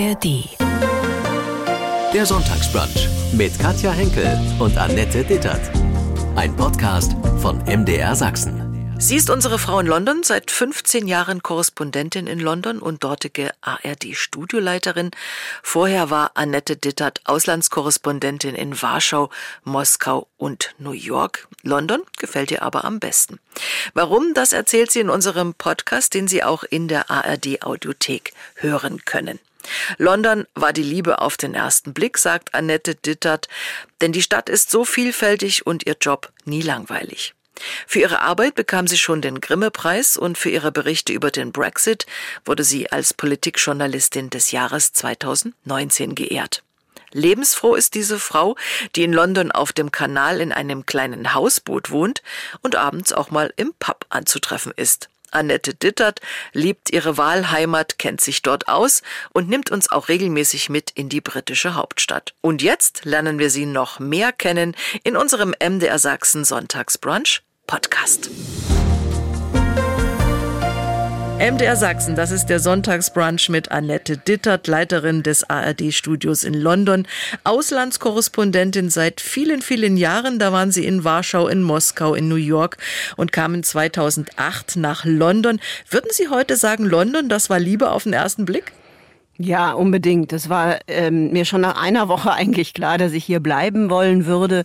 ARD. Der Sonntagsbrunch mit Katja Henkel und Annette Dittert. Ein Podcast von MDR Sachsen. Sie ist unsere Frau in London, seit 15 Jahren Korrespondentin in London und dortige ARD-Studioleiterin. Vorher war Annette Dittert Auslandskorrespondentin in Warschau, Moskau und New York. London gefällt ihr aber am besten. Warum, das erzählt sie in unserem Podcast, den Sie auch in der ARD-Audiothek hören können. London war die Liebe auf den ersten Blick, sagt Annette Dittert, denn die Stadt ist so vielfältig und ihr Job nie langweilig. Für ihre Arbeit bekam sie schon den Grimme-Preis und für ihre Berichte über den Brexit wurde sie als Politikjournalistin des Jahres 2019 geehrt. Lebensfroh ist diese Frau, die in London auf dem Kanal in einem kleinen Hausboot wohnt und abends auch mal im Pub anzutreffen ist. Annette Dittert liebt ihre Wahlheimat, kennt sich dort aus und nimmt uns auch regelmäßig mit in die britische Hauptstadt. Und jetzt lernen wir sie noch mehr kennen in unserem MDR Sachsen Sonntagsbrunch Podcast. MDR Sachsen, das ist der Sonntagsbrunch mit Annette Dittert, Leiterin des ARD-Studios in London, Auslandskorrespondentin seit vielen, vielen Jahren. Da waren sie in Warschau, in Moskau, in New York und kamen 2008 nach London. Würden Sie heute sagen, London, das war Liebe auf den ersten Blick? Ja, unbedingt. Das war ähm, mir schon nach einer Woche eigentlich klar, dass ich hier bleiben wollen würde.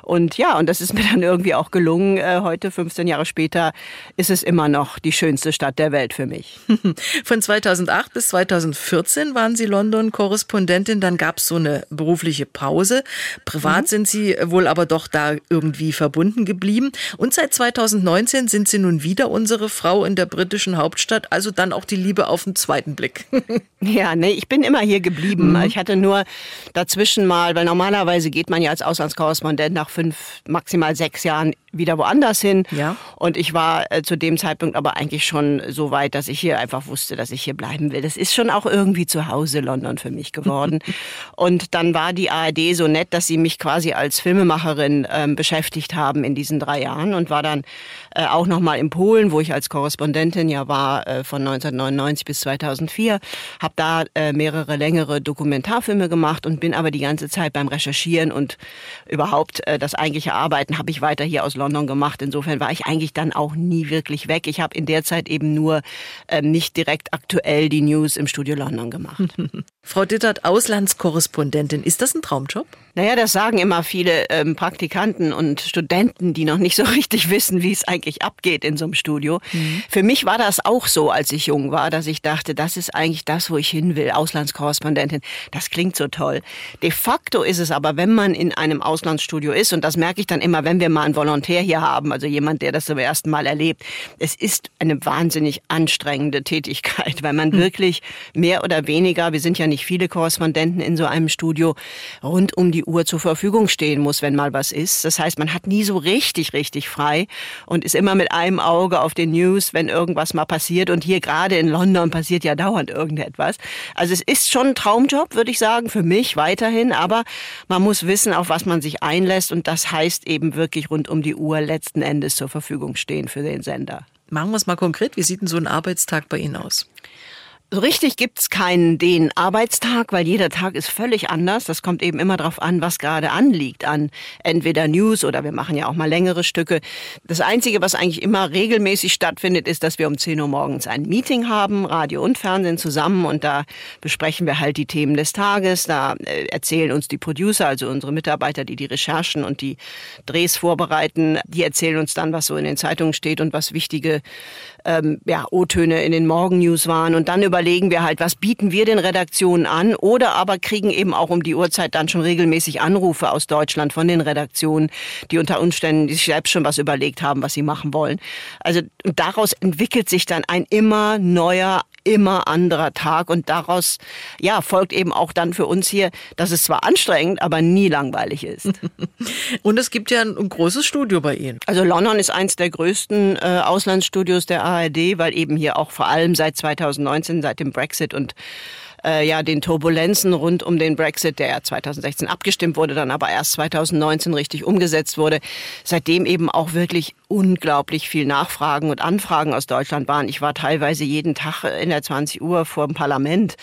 Und ja, und das ist mir dann irgendwie auch gelungen. Äh, heute, 15 Jahre später, ist es immer noch die schönste Stadt der Welt für mich. Von 2008 bis 2014 waren Sie London-Korrespondentin. Dann gab es so eine berufliche Pause. Privat mhm. sind Sie wohl aber doch da irgendwie verbunden geblieben. Und seit 2019 sind Sie nun wieder unsere Frau in der britischen Hauptstadt. Also dann auch die Liebe auf den zweiten Blick. Ja, nee, ich bin immer hier geblieben. Mhm. Ich hatte nur dazwischen mal, weil normalerweise geht man ja als Auslandskorrespondent nach fünf, maximal sechs Jahren wieder woanders hin. Ja. Und ich war äh, zu dem Zeitpunkt aber eigentlich schon so weit, dass ich hier einfach wusste, dass ich hier bleiben will. Das ist schon auch irgendwie zu Hause London für mich geworden. und dann war die ARD so nett, dass sie mich quasi als Filmemacherin ähm, beschäftigt haben in diesen drei Jahren und war dann äh, auch nochmal in Polen, wo ich als Korrespondentin ja war äh, von 1999 bis 2004, habe da äh, mehrere längere Dokumentarfilme gemacht und bin aber die ganze Zeit beim Recherchieren und überhaupt äh, das eigentliche Arbeiten habe ich weiter hier aus London gemacht. Insofern war ich eigentlich dann auch nie wirklich weg. Ich habe in der Zeit eben nur ähm, nicht direkt aktuell die News im Studio London gemacht. Frau Dittert, Auslandskorrespondentin, ist das ein Traumjob? Naja, das sagen immer viele ähm, Praktikanten und Studenten, die noch nicht so richtig wissen, wie es eigentlich abgeht in so einem Studio. Mhm. Für mich war das auch so, als ich jung war, dass ich dachte, das ist eigentlich das, wo ich hin will, Auslandskorrespondentin. Das klingt so toll. De facto ist es aber, wenn man in einem Auslandsstudio ist, und das merke ich dann immer, wenn wir mal einen Volontär hier haben, also jemand, der das zum ersten Mal erlebt, es ist eine wahnsinnig anstrengende Tätigkeit, weil man mhm. wirklich mehr oder weniger, wir sind ja nicht viele Korrespondenten in so einem Studio, rund um die Uhr zur Verfügung stehen muss, wenn mal was ist. Das heißt, man hat nie so richtig, richtig frei und ist immer mit einem Auge auf den News, wenn irgendwas mal passiert. Und hier gerade in London passiert ja dauernd irgendetwas. Also es ist schon ein Traumjob, würde ich sagen, für mich weiterhin. Aber man muss wissen, auf was man sich einlässt. Und das heißt eben wirklich rund um die Uhr letzten Endes zur Verfügung stehen für den Sender. Machen wir es mal konkret. Wie sieht denn so ein Arbeitstag bei Ihnen aus? So richtig gibt's keinen den Arbeitstag, weil jeder Tag ist völlig anders. Das kommt eben immer darauf an, was gerade anliegt an entweder News oder wir machen ja auch mal längere Stücke. Das Einzige, was eigentlich immer regelmäßig stattfindet, ist, dass wir um 10 Uhr morgens ein Meeting haben, Radio und Fernsehen zusammen und da besprechen wir halt die Themen des Tages. Da äh, erzählen uns die Producer, also unsere Mitarbeiter, die die Recherchen und die Drehs vorbereiten, die erzählen uns dann, was so in den Zeitungen steht und was wichtige ähm, ja, O-Töne in den Morgennews waren und dann über überlegen wir halt, was bieten wir den Redaktionen an oder aber kriegen eben auch um die Uhrzeit dann schon regelmäßig Anrufe aus Deutschland von den Redaktionen, die unter Umständen sich selbst schon was überlegt haben, was sie machen wollen. Also daraus entwickelt sich dann ein immer neuer immer anderer Tag und daraus ja folgt eben auch dann für uns hier, dass es zwar anstrengend, aber nie langweilig ist. und es gibt ja ein, großes Studio bei Ihnen. Also London ist eins der größten äh, Auslandsstudios der ARD, weil eben hier auch vor allem seit 2019, seit dem Brexit und äh, ja den Turbulenzen rund um den Brexit, der 2016 abgestimmt wurde, dann aber erst 2019 richtig umgesetzt wurde, seitdem eben auch wirklich unglaublich viel Nachfragen und Anfragen aus Deutschland waren. Ich war teilweise jeden Tag in der 20 Uhr vor dem Parlament,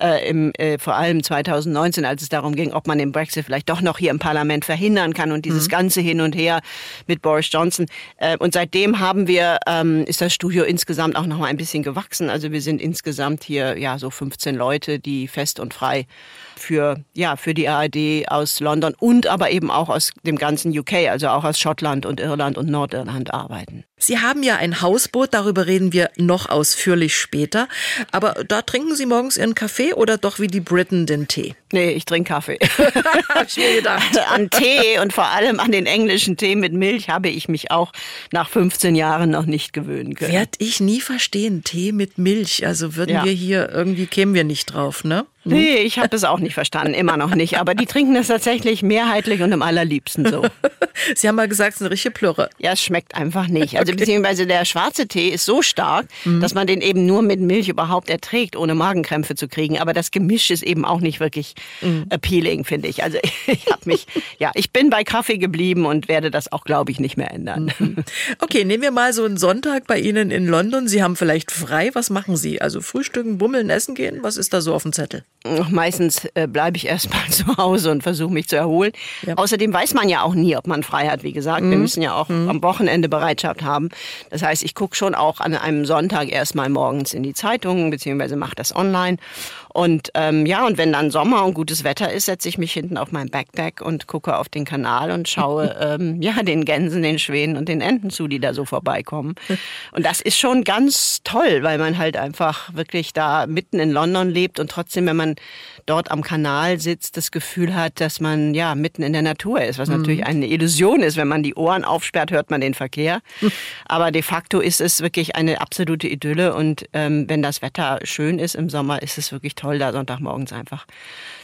äh, im, äh, vor allem 2019, als es darum ging, ob man den Brexit vielleicht doch noch hier im Parlament verhindern kann und dieses mhm. ganze Hin und Her mit Boris Johnson. Äh, und seitdem haben wir, ähm, ist das Studio insgesamt auch noch mal ein bisschen gewachsen. Also wir sind insgesamt hier ja so 15 Leute, die fest und frei für, ja, für die ARD aus London und aber eben auch aus dem ganzen UK, also auch aus Schottland und Irland und Nordirland arbeiten. Sie haben ja ein Hausboot, darüber reden wir noch ausführlich später. Aber da trinken Sie morgens Ihren Kaffee oder doch wie die Briten den Tee? Nee, ich trinke Kaffee. Hab ich mir gedacht. An Tee und vor allem an den englischen Tee mit Milch habe ich mich auch nach 15 Jahren noch nicht gewöhnen können. Werd ich nie verstehen, Tee mit Milch. Also würden ja. wir hier irgendwie kämen wir nicht drauf, ne? Hm? Nee, ich habe das auch nicht verstanden, immer noch nicht. Aber die trinken das tatsächlich mehrheitlich und im allerliebsten so. Sie haben mal gesagt, es ist eine richtige Plürre. Ja, es schmeckt einfach nicht. Also okay. beziehungsweise der schwarze Tee ist so stark, mhm. dass man den eben nur mit Milch überhaupt erträgt, ohne Magenkrämpfe zu kriegen. Aber das Gemisch ist eben auch nicht wirklich mhm. appealing, finde ich. Also ich habe mich, ja, ich bin bei Kaffee geblieben und werde das auch, glaube ich, nicht mehr ändern. Mhm. Okay, nehmen wir mal so einen Sonntag bei Ihnen in London. Sie haben vielleicht frei. Was machen Sie? Also frühstücken, bummeln, essen gehen? Was ist da so auf dem Zettel? Meistens äh, bleibe ich erstmal zu Hause und versuche mich zu erholen. Ja. Außerdem weiß man ja auch nie, ob man frei hat. Wie gesagt, mhm. wir müssen ja auch mhm. am Wochenende Bereitschaft haben. Das heißt, ich gucke schon auch an einem Sonntag erstmal morgens in die Zeitung, beziehungsweise mache das online. Und ähm, ja, und wenn dann Sommer und gutes Wetter ist, setze ich mich hinten auf mein Backpack und gucke auf den Kanal und schaue ähm, ja den Gänsen, den Schwänen und den Enten zu, die da so vorbeikommen. Und das ist schon ganz toll, weil man halt einfach wirklich da mitten in London lebt und trotzdem, wenn man dort am Kanal sitzt, das Gefühl hat, dass man ja mitten in der Natur ist, was mhm. natürlich eine Illusion ist. Wenn man die Ohren aufsperrt, hört man den Verkehr. Aber de facto ist es wirklich eine absolute Idylle und ähm, wenn das Wetter schön ist im Sommer, ist es wirklich toll toll, da Sonntagmorgens einfach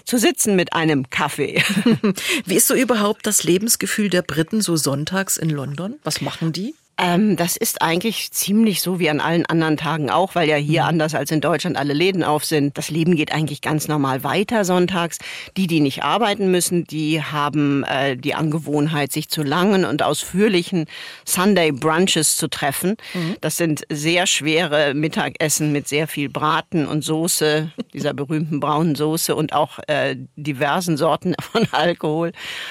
zu sitzen mit einem Kaffee. Wie ist so überhaupt das Lebensgefühl der Briten so sonntags in London? Was machen die? Ähm, das ist eigentlich ziemlich so wie an allen anderen Tagen auch, weil ja hier mhm. anders als in Deutschland alle Läden auf sind. Das Leben geht eigentlich ganz normal weiter sonntags. Die, die nicht arbeiten müssen, die haben äh, die Angewohnheit, sich zu langen und ausführlichen Sunday Brunches zu treffen. Mhm. Das sind sehr schwere Mittagessen mit sehr viel Braten und Soße, dieser berühmten braunen Soße und auch äh, diversen Sorten von Alkohol.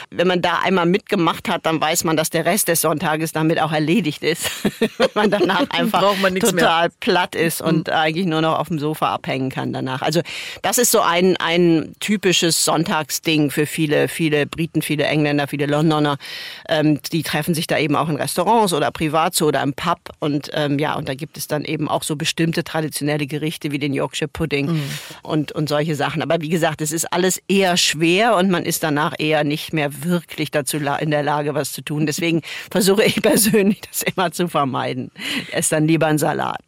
Wenn man da einmal mitgemacht hat, dann weiß man, dass der Rest des Sonntages damit auch erledigt erledigt ist. Wenn man danach einfach man total mehr. platt ist und mhm. eigentlich nur noch auf dem Sofa abhängen kann danach. Also das ist so ein, ein typisches Sonntagsding für viele, viele Briten, viele Engländer, viele Londoner. Ähm, die treffen sich da eben auch in Restaurants oder privat so oder im Pub. Und ähm, ja, und da gibt es dann eben auch so bestimmte traditionelle Gerichte wie den Yorkshire Pudding mhm. und, und solche Sachen. Aber wie gesagt, es ist alles eher schwer und man ist danach eher nicht mehr wirklich dazu in der Lage, was zu tun. Deswegen versuche ich persönlich das immer zu vermeiden. Ess dann lieber einen Salat.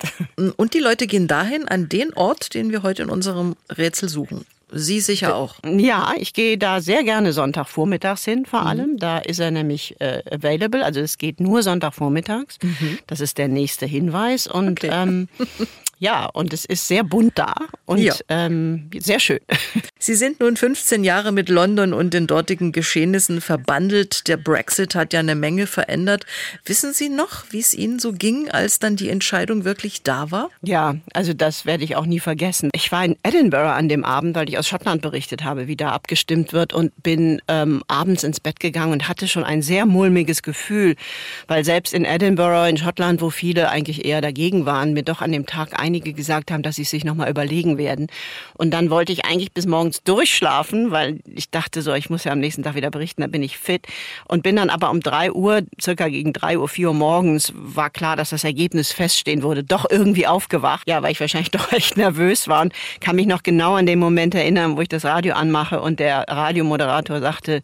Und die Leute gehen dahin, an den Ort, den wir heute in unserem Rätsel suchen. Sie sicher auch. Ja, ich gehe da sehr gerne Sonntagvormittags hin, vor mhm. allem. Da ist er nämlich äh, available. Also es geht nur Sonntagvormittags. Mhm. Das ist der nächste Hinweis. Und okay. ähm, Ja, und es ist sehr bunt da und ja. ähm, sehr schön. Sie sind nun 15 Jahre mit London und den dortigen Geschehnissen verbandelt. Der Brexit hat ja eine Menge verändert. Wissen Sie noch, wie es Ihnen so ging, als dann die Entscheidung wirklich da war? Ja, also das werde ich auch nie vergessen. Ich war in Edinburgh an dem Abend, weil ich aus Schottland berichtet habe, wie da abgestimmt wird und bin ähm, abends ins Bett gegangen und hatte schon ein sehr mulmiges Gefühl, weil selbst in Edinburgh in Schottland, wo viele eigentlich eher dagegen waren, mir doch an dem Tag ein einige gesagt haben, dass sie sich nochmal überlegen werden. Und dann wollte ich eigentlich bis morgens durchschlafen, weil ich dachte so, ich muss ja am nächsten Tag wieder berichten, da bin ich fit. Und bin dann aber um drei Uhr, circa gegen drei Uhr, vier Uhr morgens, war klar, dass das Ergebnis feststehen würde, doch irgendwie aufgewacht. Ja, weil ich wahrscheinlich doch echt nervös war und kann mich noch genau an den Moment erinnern, wo ich das Radio anmache und der Radiomoderator sagte,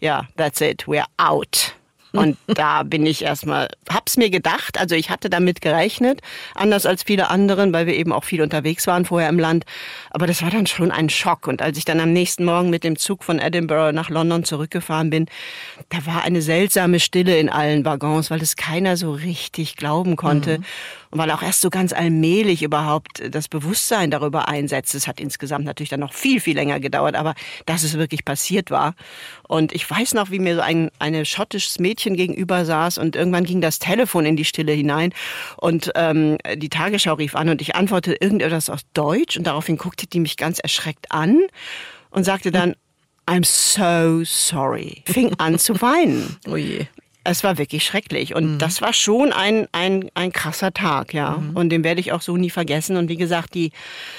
ja, that's it, we're out. Und da bin ich erstmal, hab's mir gedacht, also ich hatte damit gerechnet, anders als viele anderen, weil wir eben auch viel unterwegs waren vorher im Land. Aber das war dann schon ein Schock. Und als ich dann am nächsten Morgen mit dem Zug von Edinburgh nach London zurückgefahren bin, da war eine seltsame Stille in allen Waggons, weil es keiner so richtig glauben konnte. Mhm. Und weil auch erst so ganz allmählich überhaupt das Bewusstsein darüber einsetzt. Es hat insgesamt natürlich dann noch viel, viel länger gedauert, aber dass es wirklich passiert war. Und ich weiß noch, wie mir so ein eine schottisches Mädchen gegenüber saß und irgendwann ging das Telefon in die Stille hinein und ähm, die Tagesschau rief an und ich antwortete irgendetwas aus Deutsch und daraufhin guckte die mich ganz erschreckt an und sagte dann, I'm so sorry. Fing an zu weinen. Oh je. Es war wirklich schrecklich. Und mhm. das war schon ein, ein, ein krasser Tag, ja. Mhm. Und den werde ich auch so nie vergessen. Und wie gesagt, die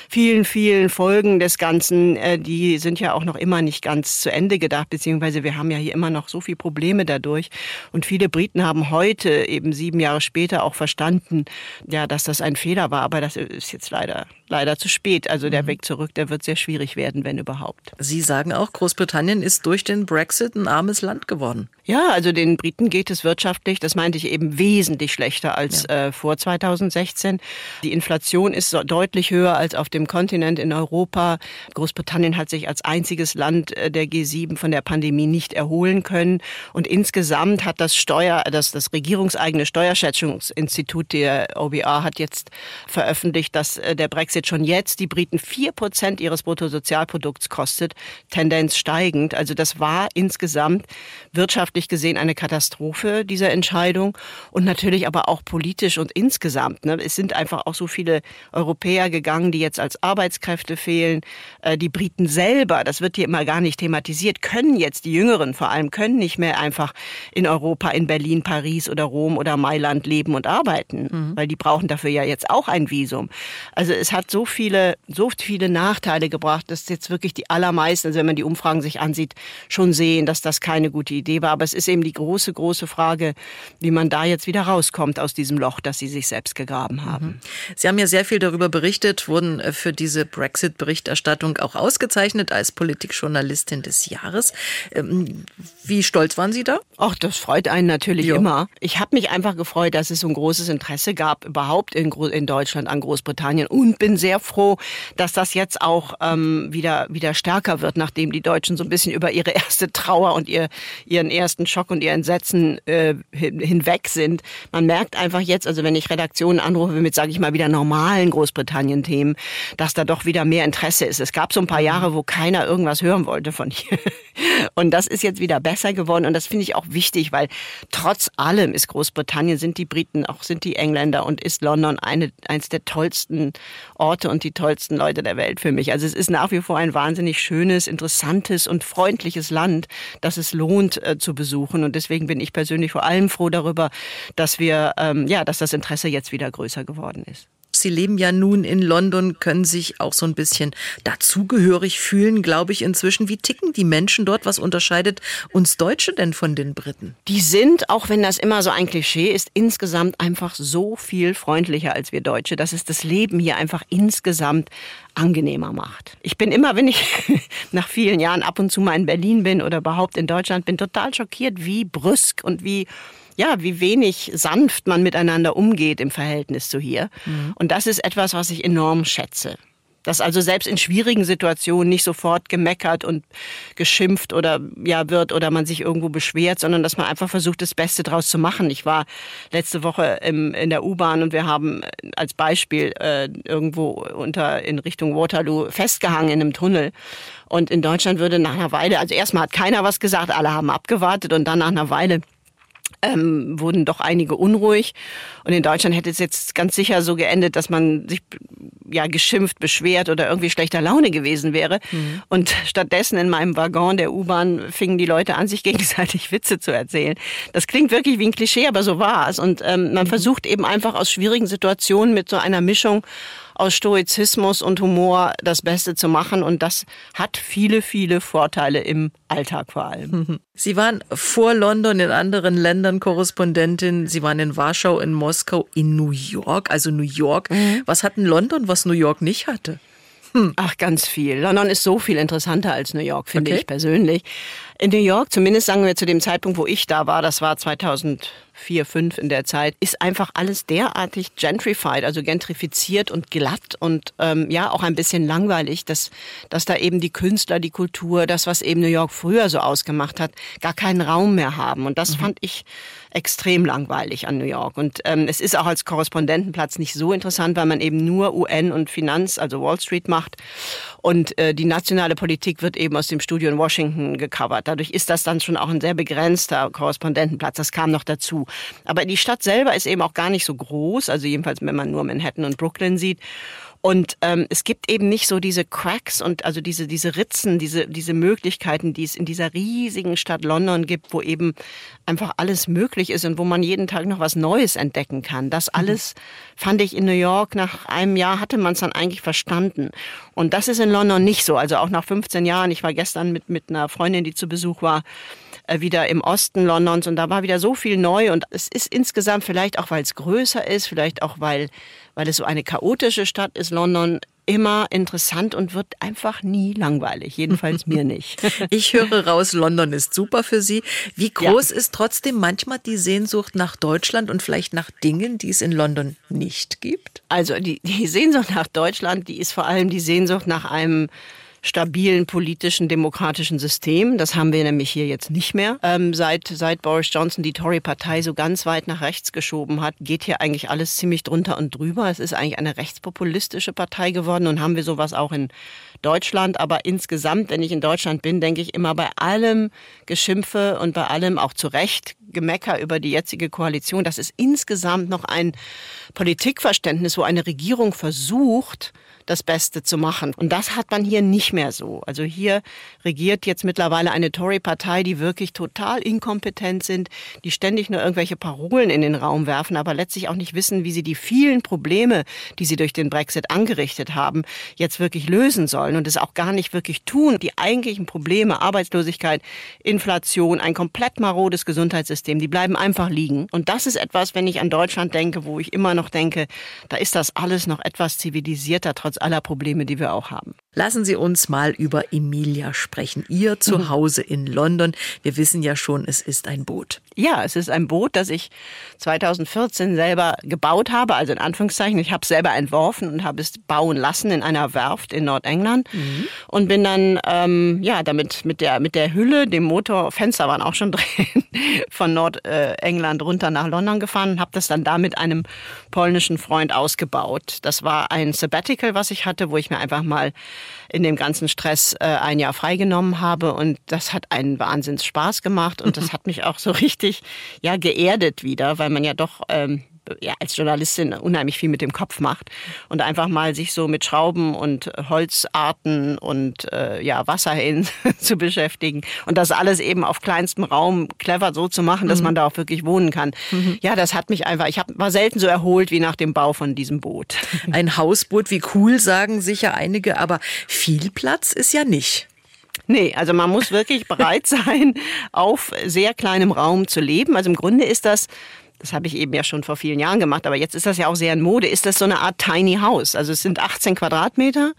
vielen, vielen Folgen des Ganzen, äh, die sind ja auch noch immer nicht ganz zu Ende gedacht, beziehungsweise wir haben ja hier immer noch so viele Probleme dadurch. Und viele Briten haben heute, eben sieben Jahre später, auch verstanden, ja, dass das ein Fehler war. Aber das ist jetzt leider, leider zu spät. Also der mhm. Weg zurück, der wird sehr schwierig werden, wenn überhaupt. Sie sagen auch, Großbritannien ist durch den Brexit ein armes Land geworden. Ja, also den Briten geht es wirtschaftlich, das meinte ich eben wesentlich schlechter als ja. äh, vor 2016. Die Inflation ist so deutlich höher als auf dem Kontinent in Europa. Großbritannien hat sich als einziges Land äh, der G7 von der Pandemie nicht erholen können. Und insgesamt hat das Steuer, das, das regierungseigene Steuerschätzungsinstitut der OBR hat jetzt veröffentlicht, dass äh, der Brexit schon jetzt die Briten vier Prozent ihres Bruttosozialprodukts kostet, Tendenz steigend. Also das war insgesamt wirtschaftlich gesehen eine Katastrophe, diese Entscheidung. Und natürlich aber auch politisch und insgesamt. Ne? Es sind einfach auch so viele Europäer gegangen, die jetzt als Arbeitskräfte fehlen. Äh, die Briten selber, das wird hier immer gar nicht thematisiert, können jetzt, die Jüngeren vor allem, können nicht mehr einfach in Europa, in Berlin, Paris oder Rom oder Mailand leben und arbeiten. Mhm. Weil die brauchen dafür ja jetzt auch ein Visum. Also es hat so viele, so viele Nachteile gebracht, dass jetzt wirklich die allermeisten, also wenn man die Umfragen sich ansieht, schon sehen, dass das keine gute Idee war. Aber es ist eben die große, große Frage, wie man da jetzt wieder rauskommt aus diesem Loch, das Sie sich selbst gegraben haben. Mhm. Sie haben ja sehr viel darüber berichtet, wurden äh, für diese Brexit-Berichterstattung auch ausgezeichnet als Politikjournalistin des Jahres. Ähm, wie stolz waren Sie da? Ach, das freut einen natürlich jo. immer. Ich habe mich einfach gefreut, dass es so ein großes Interesse gab, überhaupt in, in Deutschland an Großbritannien und bin sehr froh, dass das jetzt auch ähm, wieder, wieder stärker wird, nachdem die Deutschen so ein bisschen über ihre erste Trauer und ihr, ihren ersten Schock und ihr Entsetzen äh, hinweg sind. Man merkt einfach jetzt, also wenn ich Redaktionen anrufe mit, sage ich mal, wieder normalen Großbritannien-Themen, dass da doch wieder mehr Interesse ist. Es gab so ein paar mhm. Jahre, wo keiner irgendwas hören wollte von hier. Und das ist jetzt wieder besser geworden und das finde ich auch wichtig, weil trotz allem ist Großbritannien, sind die Briten, auch sind die Engländer und ist London eine, eins der tollsten Orte und die tollsten Leute der Welt für mich. Also es ist nach wie vor ein wahnsinnig schönes, interessantes und freundliches Land, das es lohnt äh, zu besuchen besuchen. Und deswegen bin ich persönlich vor allem froh darüber, dass wir, ähm, ja, dass das Interesse jetzt wieder größer geworden ist. Sie leben ja nun in London, können sich auch so ein bisschen dazugehörig fühlen, glaube ich, inzwischen. Wie ticken die Menschen dort? Was unterscheidet uns Deutsche denn von den Briten? Die sind, auch wenn das immer so ein Klischee ist, insgesamt einfach so viel freundlicher als wir Deutsche, dass es das Leben hier einfach insgesamt angenehmer macht. Ich bin immer, wenn ich nach vielen Jahren ab und zu mal in Berlin bin oder überhaupt in Deutschland bin, total schockiert, wie brüsk und wie ja, wie wenig sanft man miteinander umgeht im Verhältnis zu hier. Mhm. Und das ist etwas, was ich enorm schätze. Dass also selbst in schwierigen Situationen nicht sofort gemeckert und geschimpft oder ja wird oder man sich irgendwo beschwert, sondern dass man einfach versucht, das Beste draus zu machen. Ich war letzte Woche im, in der U-Bahn und wir haben als Beispiel äh, irgendwo unter in Richtung Waterloo festgehangen in einem Tunnel. Und in Deutschland würde nach einer Weile, also erstmal hat keiner was gesagt, alle haben abgewartet und dann nach einer Weile ähm, wurden doch einige unruhig. Und in Deutschland hätte es jetzt ganz sicher so geendet, dass man sich ja geschimpft, beschwert oder irgendwie schlechter Laune gewesen wäre. Mhm. Und stattdessen in meinem Waggon der U-Bahn fingen die Leute an, sich gegenseitig Witze zu erzählen. Das klingt wirklich wie ein Klischee, aber so war es. Und ähm, man mhm. versucht eben einfach aus schwierigen Situationen mit so einer Mischung aus Stoizismus und Humor das Beste zu machen. Und das hat viele, viele Vorteile im Alltag vor allem. Sie waren vor London in anderen Ländern Korrespondentin. Sie waren in Warschau, in Moskau, in New York, also New York. Mhm. Was hat denn London, was New York nicht hatte? Hm. Ach, ganz viel. London ist so viel interessanter als New York, finde okay. ich persönlich. In New York, zumindest sagen wir zu dem Zeitpunkt, wo ich da war, das war 2004, 5 in der Zeit, ist einfach alles derartig gentrified, also gentrifiziert und glatt und ähm, ja auch ein bisschen langweilig, dass, dass da eben die Künstler, die Kultur, das, was eben New York früher so ausgemacht hat, gar keinen Raum mehr haben. Und das mhm. fand ich extrem langweilig an New York. Und ähm, es ist auch als Korrespondentenplatz nicht so interessant, weil man eben nur UN und Finanz, also Wall Street macht. Und äh, die nationale Politik wird eben aus dem Studio in Washington gecovert. Dadurch ist das dann schon auch ein sehr begrenzter Korrespondentenplatz. Das kam noch dazu. Aber die Stadt selber ist eben auch gar nicht so groß, also jedenfalls, wenn man nur Manhattan und Brooklyn sieht. Und ähm, es gibt eben nicht so diese Cracks und also diese, diese Ritzen, diese, diese Möglichkeiten, die es in dieser riesigen Stadt London gibt, wo eben einfach alles möglich ist und wo man jeden Tag noch was Neues entdecken kann. Das mhm. alles fand ich in New York nach einem Jahr hatte man es dann eigentlich verstanden. Und das ist in London nicht so. Also auch nach 15 Jahren. Ich war gestern mit, mit einer Freundin, die zu Besuch war, wieder im Osten Londons und da war wieder so viel neu und es ist insgesamt vielleicht auch, weil es größer ist, vielleicht auch, weil weil es so eine chaotische Stadt ist, London, immer interessant und wird einfach nie langweilig. Jedenfalls mir nicht. Ich höre raus, London ist super für Sie. Wie groß ja. ist trotzdem manchmal die Sehnsucht nach Deutschland und vielleicht nach Dingen, die es in London nicht gibt? Also die, die Sehnsucht nach Deutschland, die ist vor allem die Sehnsucht nach einem stabilen politischen, demokratischen System. Das haben wir nämlich hier jetzt nicht mehr. Ähm, seit, seit Boris Johnson die Tory-Partei so ganz weit nach rechts geschoben hat, geht hier eigentlich alles ziemlich drunter und drüber. Es ist eigentlich eine rechtspopulistische Partei geworden und haben wir sowas auch in Deutschland. Aber insgesamt, wenn ich in Deutschland bin, denke ich immer bei allem Geschimpfe und bei allem auch zu Recht Gemecker über die jetzige Koalition, das ist insgesamt noch ein Politikverständnis, wo eine Regierung versucht, das Beste zu machen. Und das hat man hier nicht mehr so. Also hier regiert jetzt mittlerweile eine Tory-Partei, die wirklich total inkompetent sind, die ständig nur irgendwelche Parolen in den Raum werfen, aber letztlich auch nicht wissen, wie sie die vielen Probleme, die sie durch den Brexit angerichtet haben, jetzt wirklich lösen sollen und es auch gar nicht wirklich tun. Die eigentlichen Probleme, Arbeitslosigkeit, Inflation, ein komplett marodes Gesundheitssystem, die bleiben einfach liegen. Und das ist etwas, wenn ich an Deutschland denke, wo ich immer noch denke, da ist das alles noch etwas zivilisierter, trotz aller Probleme, die wir auch haben. Lassen Sie uns mal über Emilia sprechen. Ihr Zuhause mhm. in London. Wir wissen ja schon, es ist ein Boot. Ja, es ist ein Boot, das ich 2014 selber gebaut habe, also in Anführungszeichen. Ich habe es selber entworfen und habe es bauen lassen in einer Werft in Nordengland mhm. und bin dann ähm, ja damit mit der mit der Hülle, dem Motor, Fenster waren auch schon drin, von Nordengland runter nach London gefahren und habe das dann da mit einem polnischen Freund ausgebaut. Das war ein Sabbatical, was ich hatte, wo ich mir einfach mal in dem ganzen Stress äh, ein Jahr freigenommen habe. Und das hat einen Wahnsinns Spaß gemacht. Und das hat mich auch so richtig ja geerdet wieder, weil man ja doch ähm, ja, als Journalistin unheimlich viel mit dem Kopf macht und einfach mal sich so mit Schrauben und Holzarten und äh, ja, Wasserhähnen zu beschäftigen und das alles eben auf kleinstem Raum clever so zu machen, dass mhm. man da auch wirklich wohnen kann. Mhm. Ja, das hat mich einfach, ich hab, war selten so erholt wie nach dem Bau von diesem Boot. Ein Hausboot, wie cool, sagen sicher einige, aber viel Platz ist ja nicht. Nee, also man muss wirklich bereit sein, auf sehr kleinem Raum zu leben. Also im Grunde ist das das habe ich eben ja schon vor vielen Jahren gemacht, aber jetzt ist das ja auch sehr in Mode, ist das so eine Art Tiny House. Also es sind 18 Quadratmeter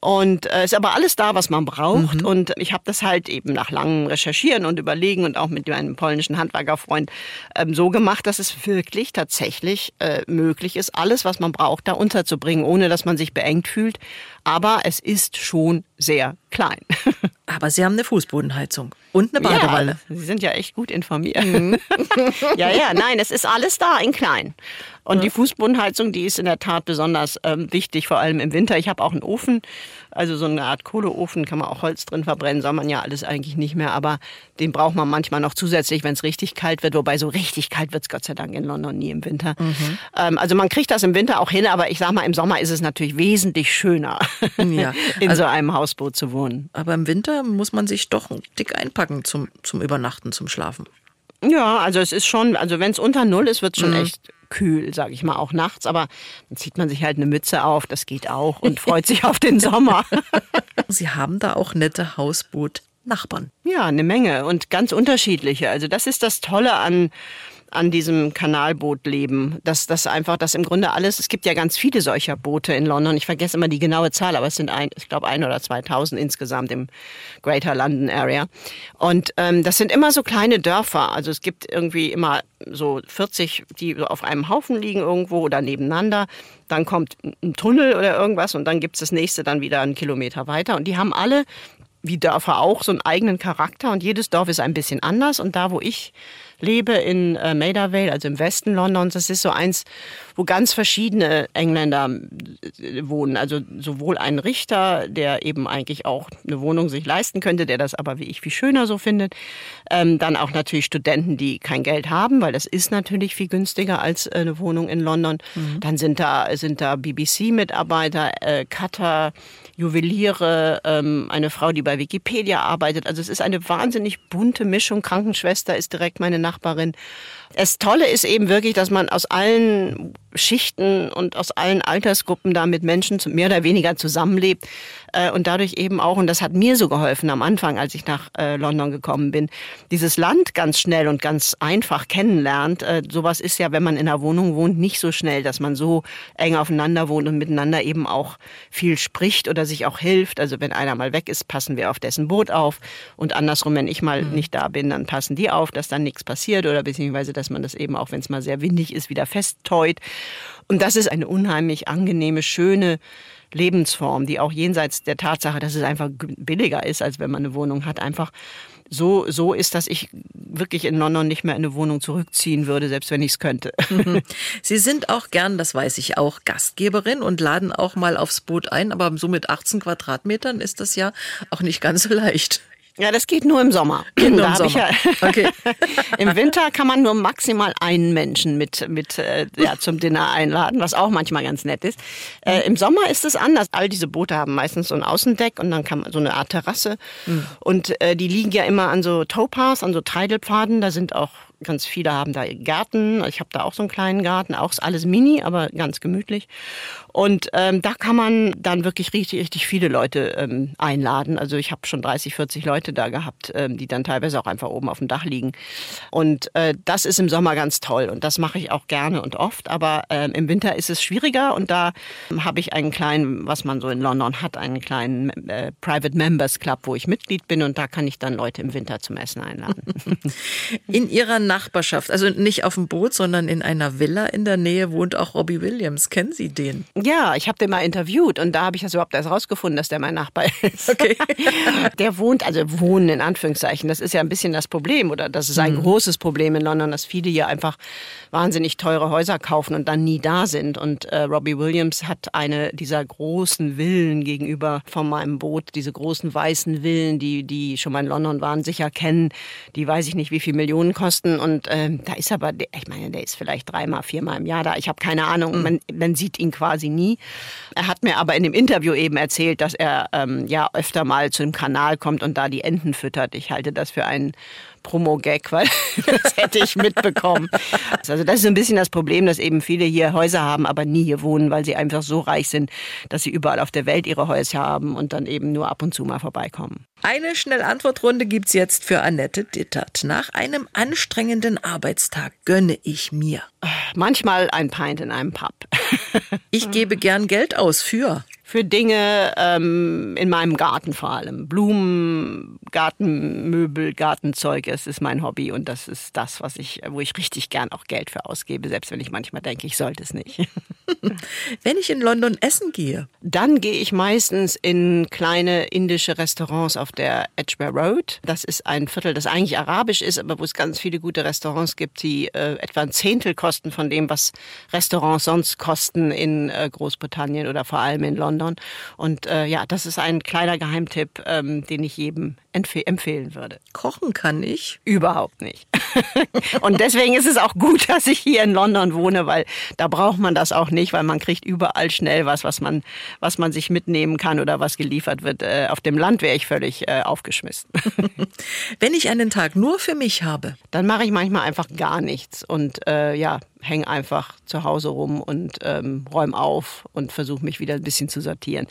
und äh, ist aber alles da, was man braucht. Mhm. Und ich habe das halt eben nach langem Recherchieren und Überlegen und auch mit meinem polnischen Handwerkerfreund ähm, so gemacht, dass es wirklich tatsächlich äh, möglich ist, alles, was man braucht, da unterzubringen, ohne dass man sich beengt fühlt. Aber es ist schon sehr klein. Aber Sie haben eine Fußbodenheizung und eine Badewanne. Ja, Sie sind ja echt gut informiert. Mhm. ja, ja, nein, es ist alles da in klein. Und ja. die Fußbodenheizung, die ist in der Tat besonders ähm, wichtig, vor allem im Winter. Ich habe auch einen Ofen, also so eine Art Kohleofen, kann man auch Holz drin verbrennen, soll man ja alles eigentlich nicht mehr. Aber den braucht man manchmal noch zusätzlich, wenn es richtig kalt wird. Wobei so richtig kalt wird es Gott sei Dank in London nie im Winter. Mhm. Ähm, also man kriegt das im Winter auch hin, aber ich sag mal, im Sommer ist es natürlich wesentlich schöner, ja. in also, so einem Hausboot zu wohnen. Aber im Winter muss man sich doch dick einpacken zum, zum Übernachten, zum Schlafen. Ja, also es ist schon, also wenn es unter Null ist, wird es schon mhm. echt kühl, sage ich mal, auch nachts. Aber dann zieht man sich halt eine Mütze auf, das geht auch und freut sich auf den Sommer. Sie haben da auch nette Hausboot. Nachbarn. Ja, eine Menge und ganz unterschiedliche. Also das ist das Tolle an an diesem Kanalboot leben. Dass das einfach, dass im Grunde alles, es gibt ja ganz viele solcher Boote in London. Ich vergesse immer die genaue Zahl, aber es sind ein, ich glaube ein oder 2000 insgesamt im Greater London Area. Und ähm, das sind immer so kleine Dörfer. Also es gibt irgendwie immer so 40, die auf einem Haufen liegen irgendwo oder nebeneinander. Dann kommt ein Tunnel oder irgendwas und dann gibt es das nächste dann wieder einen Kilometer weiter. Und die haben alle wie Dörfer auch, so einen eigenen Charakter und jedes Dorf ist ein bisschen anders. Und da, wo ich lebe in äh, Maida Vale, also im Westen Londons. Das ist so eins, wo ganz verschiedene Engländer äh, wohnen. Also sowohl ein Richter, der eben eigentlich auch eine Wohnung sich leisten könnte, der das aber wie ich viel schöner so findet. Ähm, dann auch natürlich Studenten, die kein Geld haben, weil das ist natürlich viel günstiger als äh, eine Wohnung in London. Mhm. Dann sind da, sind da BBC-Mitarbeiter, äh, Cutter, Juweliere, ähm, eine Frau, die bei Wikipedia arbeitet. Also es ist eine wahnsinnig bunte Mischung. Krankenschwester ist direkt meine Nachbarin. Das Tolle ist eben wirklich, dass man aus allen Schichten und aus allen Altersgruppen da mit Menschen mehr oder weniger zusammenlebt äh, und dadurch eben auch, und das hat mir so geholfen am Anfang, als ich nach äh, London gekommen bin, dieses Land ganz schnell und ganz einfach kennenlernt. Äh, sowas ist ja, wenn man in einer Wohnung wohnt, nicht so schnell, dass man so eng aufeinander wohnt und miteinander eben auch viel spricht oder sich auch hilft. Also wenn einer mal weg ist, passen wir auf dessen Boot auf und andersrum, wenn ich mal mhm. nicht da bin, dann passen die auf, dass dann nichts passiert oder beziehungsweise, dass man das eben auch, wenn es mal sehr windig ist, wieder festteut. Und das ist eine unheimlich angenehme, schöne Lebensform, die auch jenseits der Tatsache, dass es einfach billiger ist, als wenn man eine Wohnung hat, einfach so, so ist, dass ich wirklich in London nicht mehr in eine Wohnung zurückziehen würde, selbst wenn ich es könnte. Mhm. Sie sind auch gern, das weiß ich auch, Gastgeberin und laden auch mal aufs Boot ein, aber so mit 18 Quadratmetern ist das ja auch nicht ganz so leicht. Ja, das geht nur im Sommer. Nur im Sommer. Ja okay. Im Winter kann man nur maximal einen Menschen mit, mit äh, ja, zum Dinner einladen, was auch manchmal ganz nett ist. Äh, Im Sommer ist es anders. All diese Boote haben meistens so ein Außendeck und dann kann man so eine Art Terrasse. Mhm. Und äh, die liegen ja immer an so Towpaths, an so Treidelpfaden. Da sind auch Ganz viele haben da Gärten. Ich habe da auch so einen kleinen Garten. Auch ist alles mini, aber ganz gemütlich. Und ähm, da kann man dann wirklich richtig, richtig viele Leute ähm, einladen. Also ich habe schon 30, 40 Leute da gehabt, ähm, die dann teilweise auch einfach oben auf dem Dach liegen. Und äh, das ist im Sommer ganz toll und das mache ich auch gerne und oft. Aber ähm, im Winter ist es schwieriger und da habe ich einen kleinen, was man so in London hat, einen kleinen äh, Private Members Club, wo ich Mitglied bin und da kann ich dann Leute im Winter zum Essen einladen. In Ihrer Nachbarschaft, also nicht auf dem Boot, sondern in einer Villa in der Nähe wohnt auch Robbie Williams. Kennen Sie den? Ja, ich habe den mal interviewt und da habe ich das überhaupt erst rausgefunden, dass der mein Nachbar ist. Okay. der wohnt, also wohnen in Anführungszeichen, das ist ja ein bisschen das Problem oder das ist ein mhm. großes Problem in London, dass viele hier einfach wahnsinnig teure Häuser kaufen und dann nie da sind. Und äh, Robbie Williams hat eine dieser großen Villen gegenüber von meinem Boot, diese großen weißen Villen, die, die schon mal in London waren, sicher kennen. Die weiß ich nicht, wie viel Millionen kosten. Und ähm, da ist aber, ich meine, der ist vielleicht dreimal, viermal im Jahr da. Ich habe keine Ahnung. Mhm. Man, man sieht ihn quasi nie. Er hat mir aber in dem Interview eben erzählt, dass er ähm, ja öfter mal zu dem Kanal kommt und da die Enten füttert. Ich halte das für einen Promo-Gag, weil das hätte ich mitbekommen. Also das ist ein bisschen das Problem, dass eben viele hier Häuser haben, aber nie hier wohnen, weil sie einfach so reich sind, dass sie überall auf der Welt ihre Häuser haben und dann eben nur ab und zu mal vorbeikommen. Eine Schnellantwortrunde gibt's jetzt für Annette Dittert. Nach einem anstrengenden Arbeitstag gönne ich mir. Manchmal ein Pint in einem Pub. Ich gebe gern Geld aus für für Dinge ähm, in meinem Garten vor allem. Blumen, Gartenmöbel, Gartenzeug, es ist mein Hobby und das ist das, was ich, wo ich richtig gern auch Geld für ausgebe, selbst wenn ich manchmal denke, ich sollte es nicht. wenn ich in London essen gehe? Dann gehe ich meistens in kleine indische Restaurants auf der Edgware Road. Das ist ein Viertel, das eigentlich arabisch ist, aber wo es ganz viele gute Restaurants gibt, die äh, etwa ein Zehntel kosten von dem, was Restaurants sonst kosten in äh, Großbritannien oder vor allem in London. London. Und äh, ja, das ist ein kleiner Geheimtipp, ähm, den ich jedem empfehlen würde. Kochen kann ich? Überhaupt nicht. und deswegen ist es auch gut, dass ich hier in London wohne, weil da braucht man das auch nicht, weil man kriegt überall schnell was, was man, was man sich mitnehmen kann oder was geliefert wird. Äh, auf dem Land wäre ich völlig äh, aufgeschmissen. Wenn ich einen Tag nur für mich habe, dann mache ich manchmal einfach gar nichts und äh, ja, häng einfach zu Hause rum und ähm, räum auf und versuche mich wieder ein bisschen zu sortieren.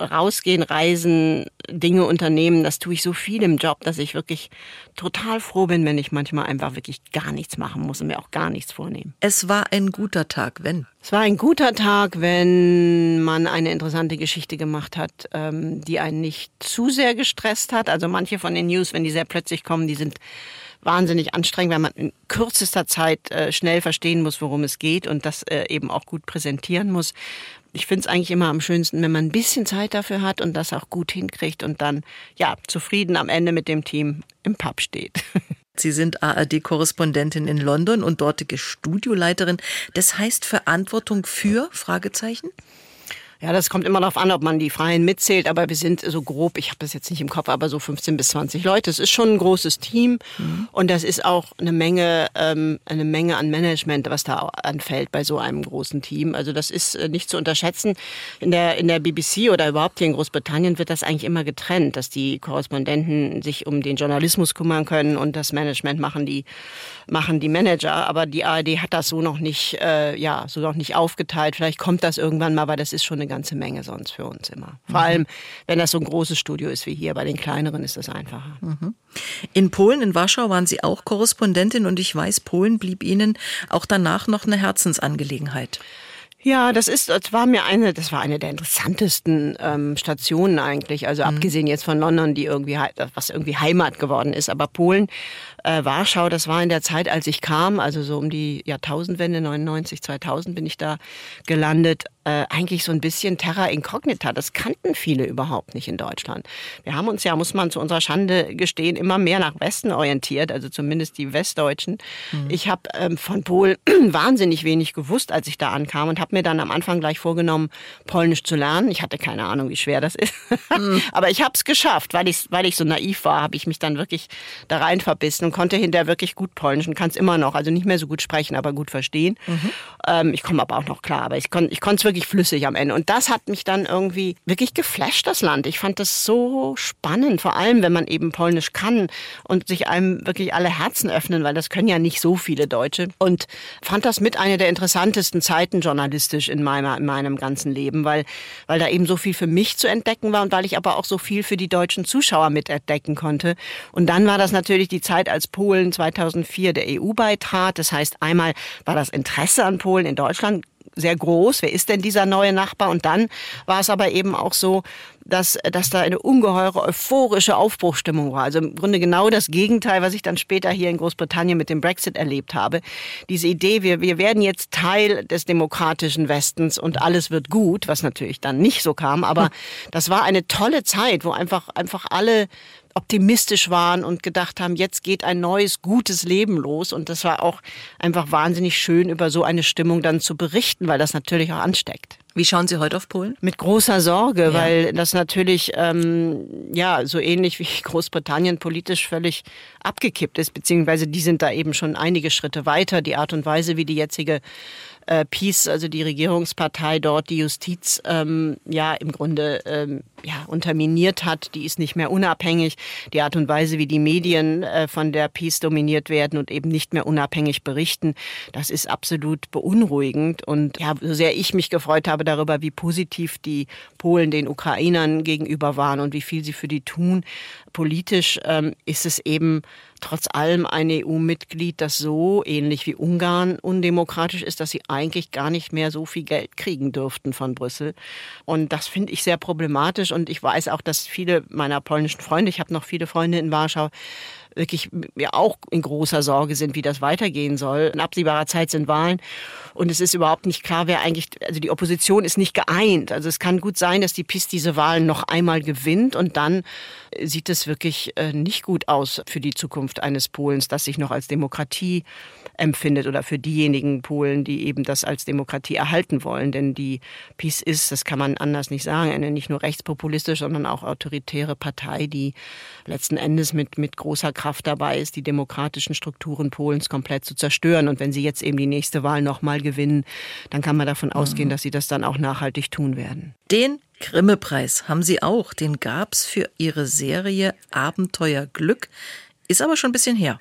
Rausgehen, reisen Dinge unternehmen. Das tue ich so viel im Job, dass ich wirklich total froh bin, wenn ich manchmal einfach wirklich gar nichts machen muss und mir auch gar nichts vornehmen. Es war ein guter Tag, wenn. Es war ein guter Tag, wenn man eine interessante Geschichte gemacht hat, ähm, die einen nicht zu sehr gestresst hat. Also manche von den News, wenn die sehr plötzlich kommen, die sind wahnsinnig anstrengend, weil man in kürzester Zeit äh, schnell verstehen muss, worum es geht und das äh, eben auch gut präsentieren muss. Ich finde es eigentlich immer am schönsten, wenn man ein bisschen Zeit dafür hat und das auch gut hinkriegt und dann ja zufrieden am Ende mit dem Team im Pub steht. Sie sind ARD-Korrespondentin in London und dortige Studioleiterin. Das heißt Verantwortung für Fragezeichen? Ja, das kommt immer darauf an, ob man die Freien mitzählt, aber wir sind so grob, ich habe das jetzt nicht im Kopf, aber so 15 bis 20 Leute. Es ist schon ein großes Team mhm. und das ist auch eine Menge, ähm, eine Menge an Management, was da anfällt bei so einem großen Team. Also das ist äh, nicht zu unterschätzen. In der, in der BBC oder überhaupt hier in Großbritannien wird das eigentlich immer getrennt, dass die Korrespondenten sich um den Journalismus kümmern können und das Management machen die, machen die Manager. Aber die ARD hat das so noch nicht, äh, ja, so noch nicht aufgeteilt. Vielleicht kommt das irgendwann mal, aber das ist schon eine ganze Menge sonst für uns immer. Vor mhm. allem, wenn das so ein großes Studio ist wie hier. Bei den kleineren ist das einfacher. Mhm. In Polen, in Warschau waren Sie auch Korrespondentin und ich weiß, Polen blieb Ihnen auch danach noch eine Herzensangelegenheit. Ja, das ist, das war mir eine, das war eine der interessantesten ähm, Stationen eigentlich. Also mhm. abgesehen jetzt von London, die irgendwie, was irgendwie Heimat geworden ist, aber Polen äh, Warschau, das war in der Zeit, als ich kam, also so um die Jahrtausendwende, 99, 2000 bin ich da gelandet, äh, eigentlich so ein bisschen Terra Incognita. Das kannten viele überhaupt nicht in Deutschland. Wir haben uns ja, muss man zu unserer Schande gestehen, immer mehr nach Westen orientiert, also zumindest die Westdeutschen. Mhm. Ich habe ähm, von Polen wahnsinnig wenig gewusst, als ich da ankam und habe mir dann am Anfang gleich vorgenommen, Polnisch zu lernen. Ich hatte keine Ahnung, wie schwer das ist. Mhm. Aber ich habe es geschafft, weil ich, weil ich so naiv war, habe ich mich dann wirklich da rein verbissen konnte hinterher wirklich gut Polnisch und kann es immer noch. Also nicht mehr so gut sprechen, aber gut verstehen. Mhm. Ähm, ich komme aber auch noch klar, aber ich konnte ich es wirklich flüssig am Ende. Und das hat mich dann irgendwie wirklich geflasht, das Land. Ich fand das so spannend, vor allem wenn man eben Polnisch kann und sich einem wirklich alle Herzen öffnen, weil das können ja nicht so viele Deutsche. Und fand das mit einer der interessantesten Zeiten journalistisch in, meiner, in meinem ganzen Leben, weil, weil da eben so viel für mich zu entdecken war und weil ich aber auch so viel für die deutschen Zuschauer mitentdecken konnte. Und dann war das natürlich die Zeit, als Polen 2004 der EU beitrat. Das heißt, einmal war das Interesse an Polen in Deutschland sehr groß. Wer ist denn dieser neue Nachbar? Und dann war es aber eben auch so, dass, dass da eine ungeheure euphorische Aufbruchstimmung war. Also im Grunde genau das Gegenteil, was ich dann später hier in Großbritannien mit dem Brexit erlebt habe. Diese Idee, wir, wir werden jetzt Teil des demokratischen Westens und alles wird gut, was natürlich dann nicht so kam. Aber das war eine tolle Zeit, wo einfach, einfach alle optimistisch waren und gedacht haben, jetzt geht ein neues, gutes Leben los. Und das war auch einfach wahnsinnig schön, über so eine Stimmung dann zu berichten, weil das natürlich auch ansteckt. Wie schauen Sie heute auf Polen? Mit großer Sorge, ja. weil das natürlich ähm, ja so ähnlich wie Großbritannien politisch völlig abgekippt ist, beziehungsweise die sind da eben schon einige Schritte weiter. Die Art und Weise, wie die jetzige äh, Peace, also die Regierungspartei dort, die Justiz ähm, ja im Grunde ähm, ja, unterminiert hat. Die ist nicht mehr unabhängig. Die Art und Weise, wie die Medien äh, von der Peace dominiert werden und eben nicht mehr unabhängig berichten, das ist absolut beunruhigend. Und ja, so sehr ich mich gefreut habe darüber, wie positiv die Polen den Ukrainern gegenüber waren und wie viel sie für die tun, politisch ähm, ist es eben trotz allem ein EU-Mitglied, das so ähnlich wie Ungarn undemokratisch ist, dass sie eigentlich gar nicht mehr so viel Geld kriegen dürften von Brüssel. Und das finde ich sehr problematisch. Und ich weiß auch, dass viele meiner polnischen Freunde, ich habe noch viele Freunde in Warschau, wirklich ja auch in großer Sorge sind, wie das weitergehen soll. In absehbarer Zeit sind Wahlen und es ist überhaupt nicht klar, wer eigentlich, also die Opposition ist nicht geeint. Also es kann gut sein, dass die PiS diese Wahlen noch einmal gewinnt und dann sieht es wirklich äh, nicht gut aus für die Zukunft eines Polens, das sich noch als Demokratie empfindet oder für diejenigen Polen, die eben das als Demokratie erhalten wollen. Denn die PiS ist, das kann man anders nicht sagen, eine nicht nur rechtspopulistische, sondern auch autoritäre Partei, die letzten Endes mit, mit großer Kraft dabei ist, die demokratischen Strukturen Polens komplett zu zerstören. Und wenn sie jetzt eben die nächste Wahl nochmal gewinnen, dann kann man davon ausgehen, mhm. dass sie das dann auch nachhaltig tun werden. Den Grimme-Preis haben Sie auch. Den gab es für Ihre Serie Abenteuer Glück. Ist aber schon ein bisschen her.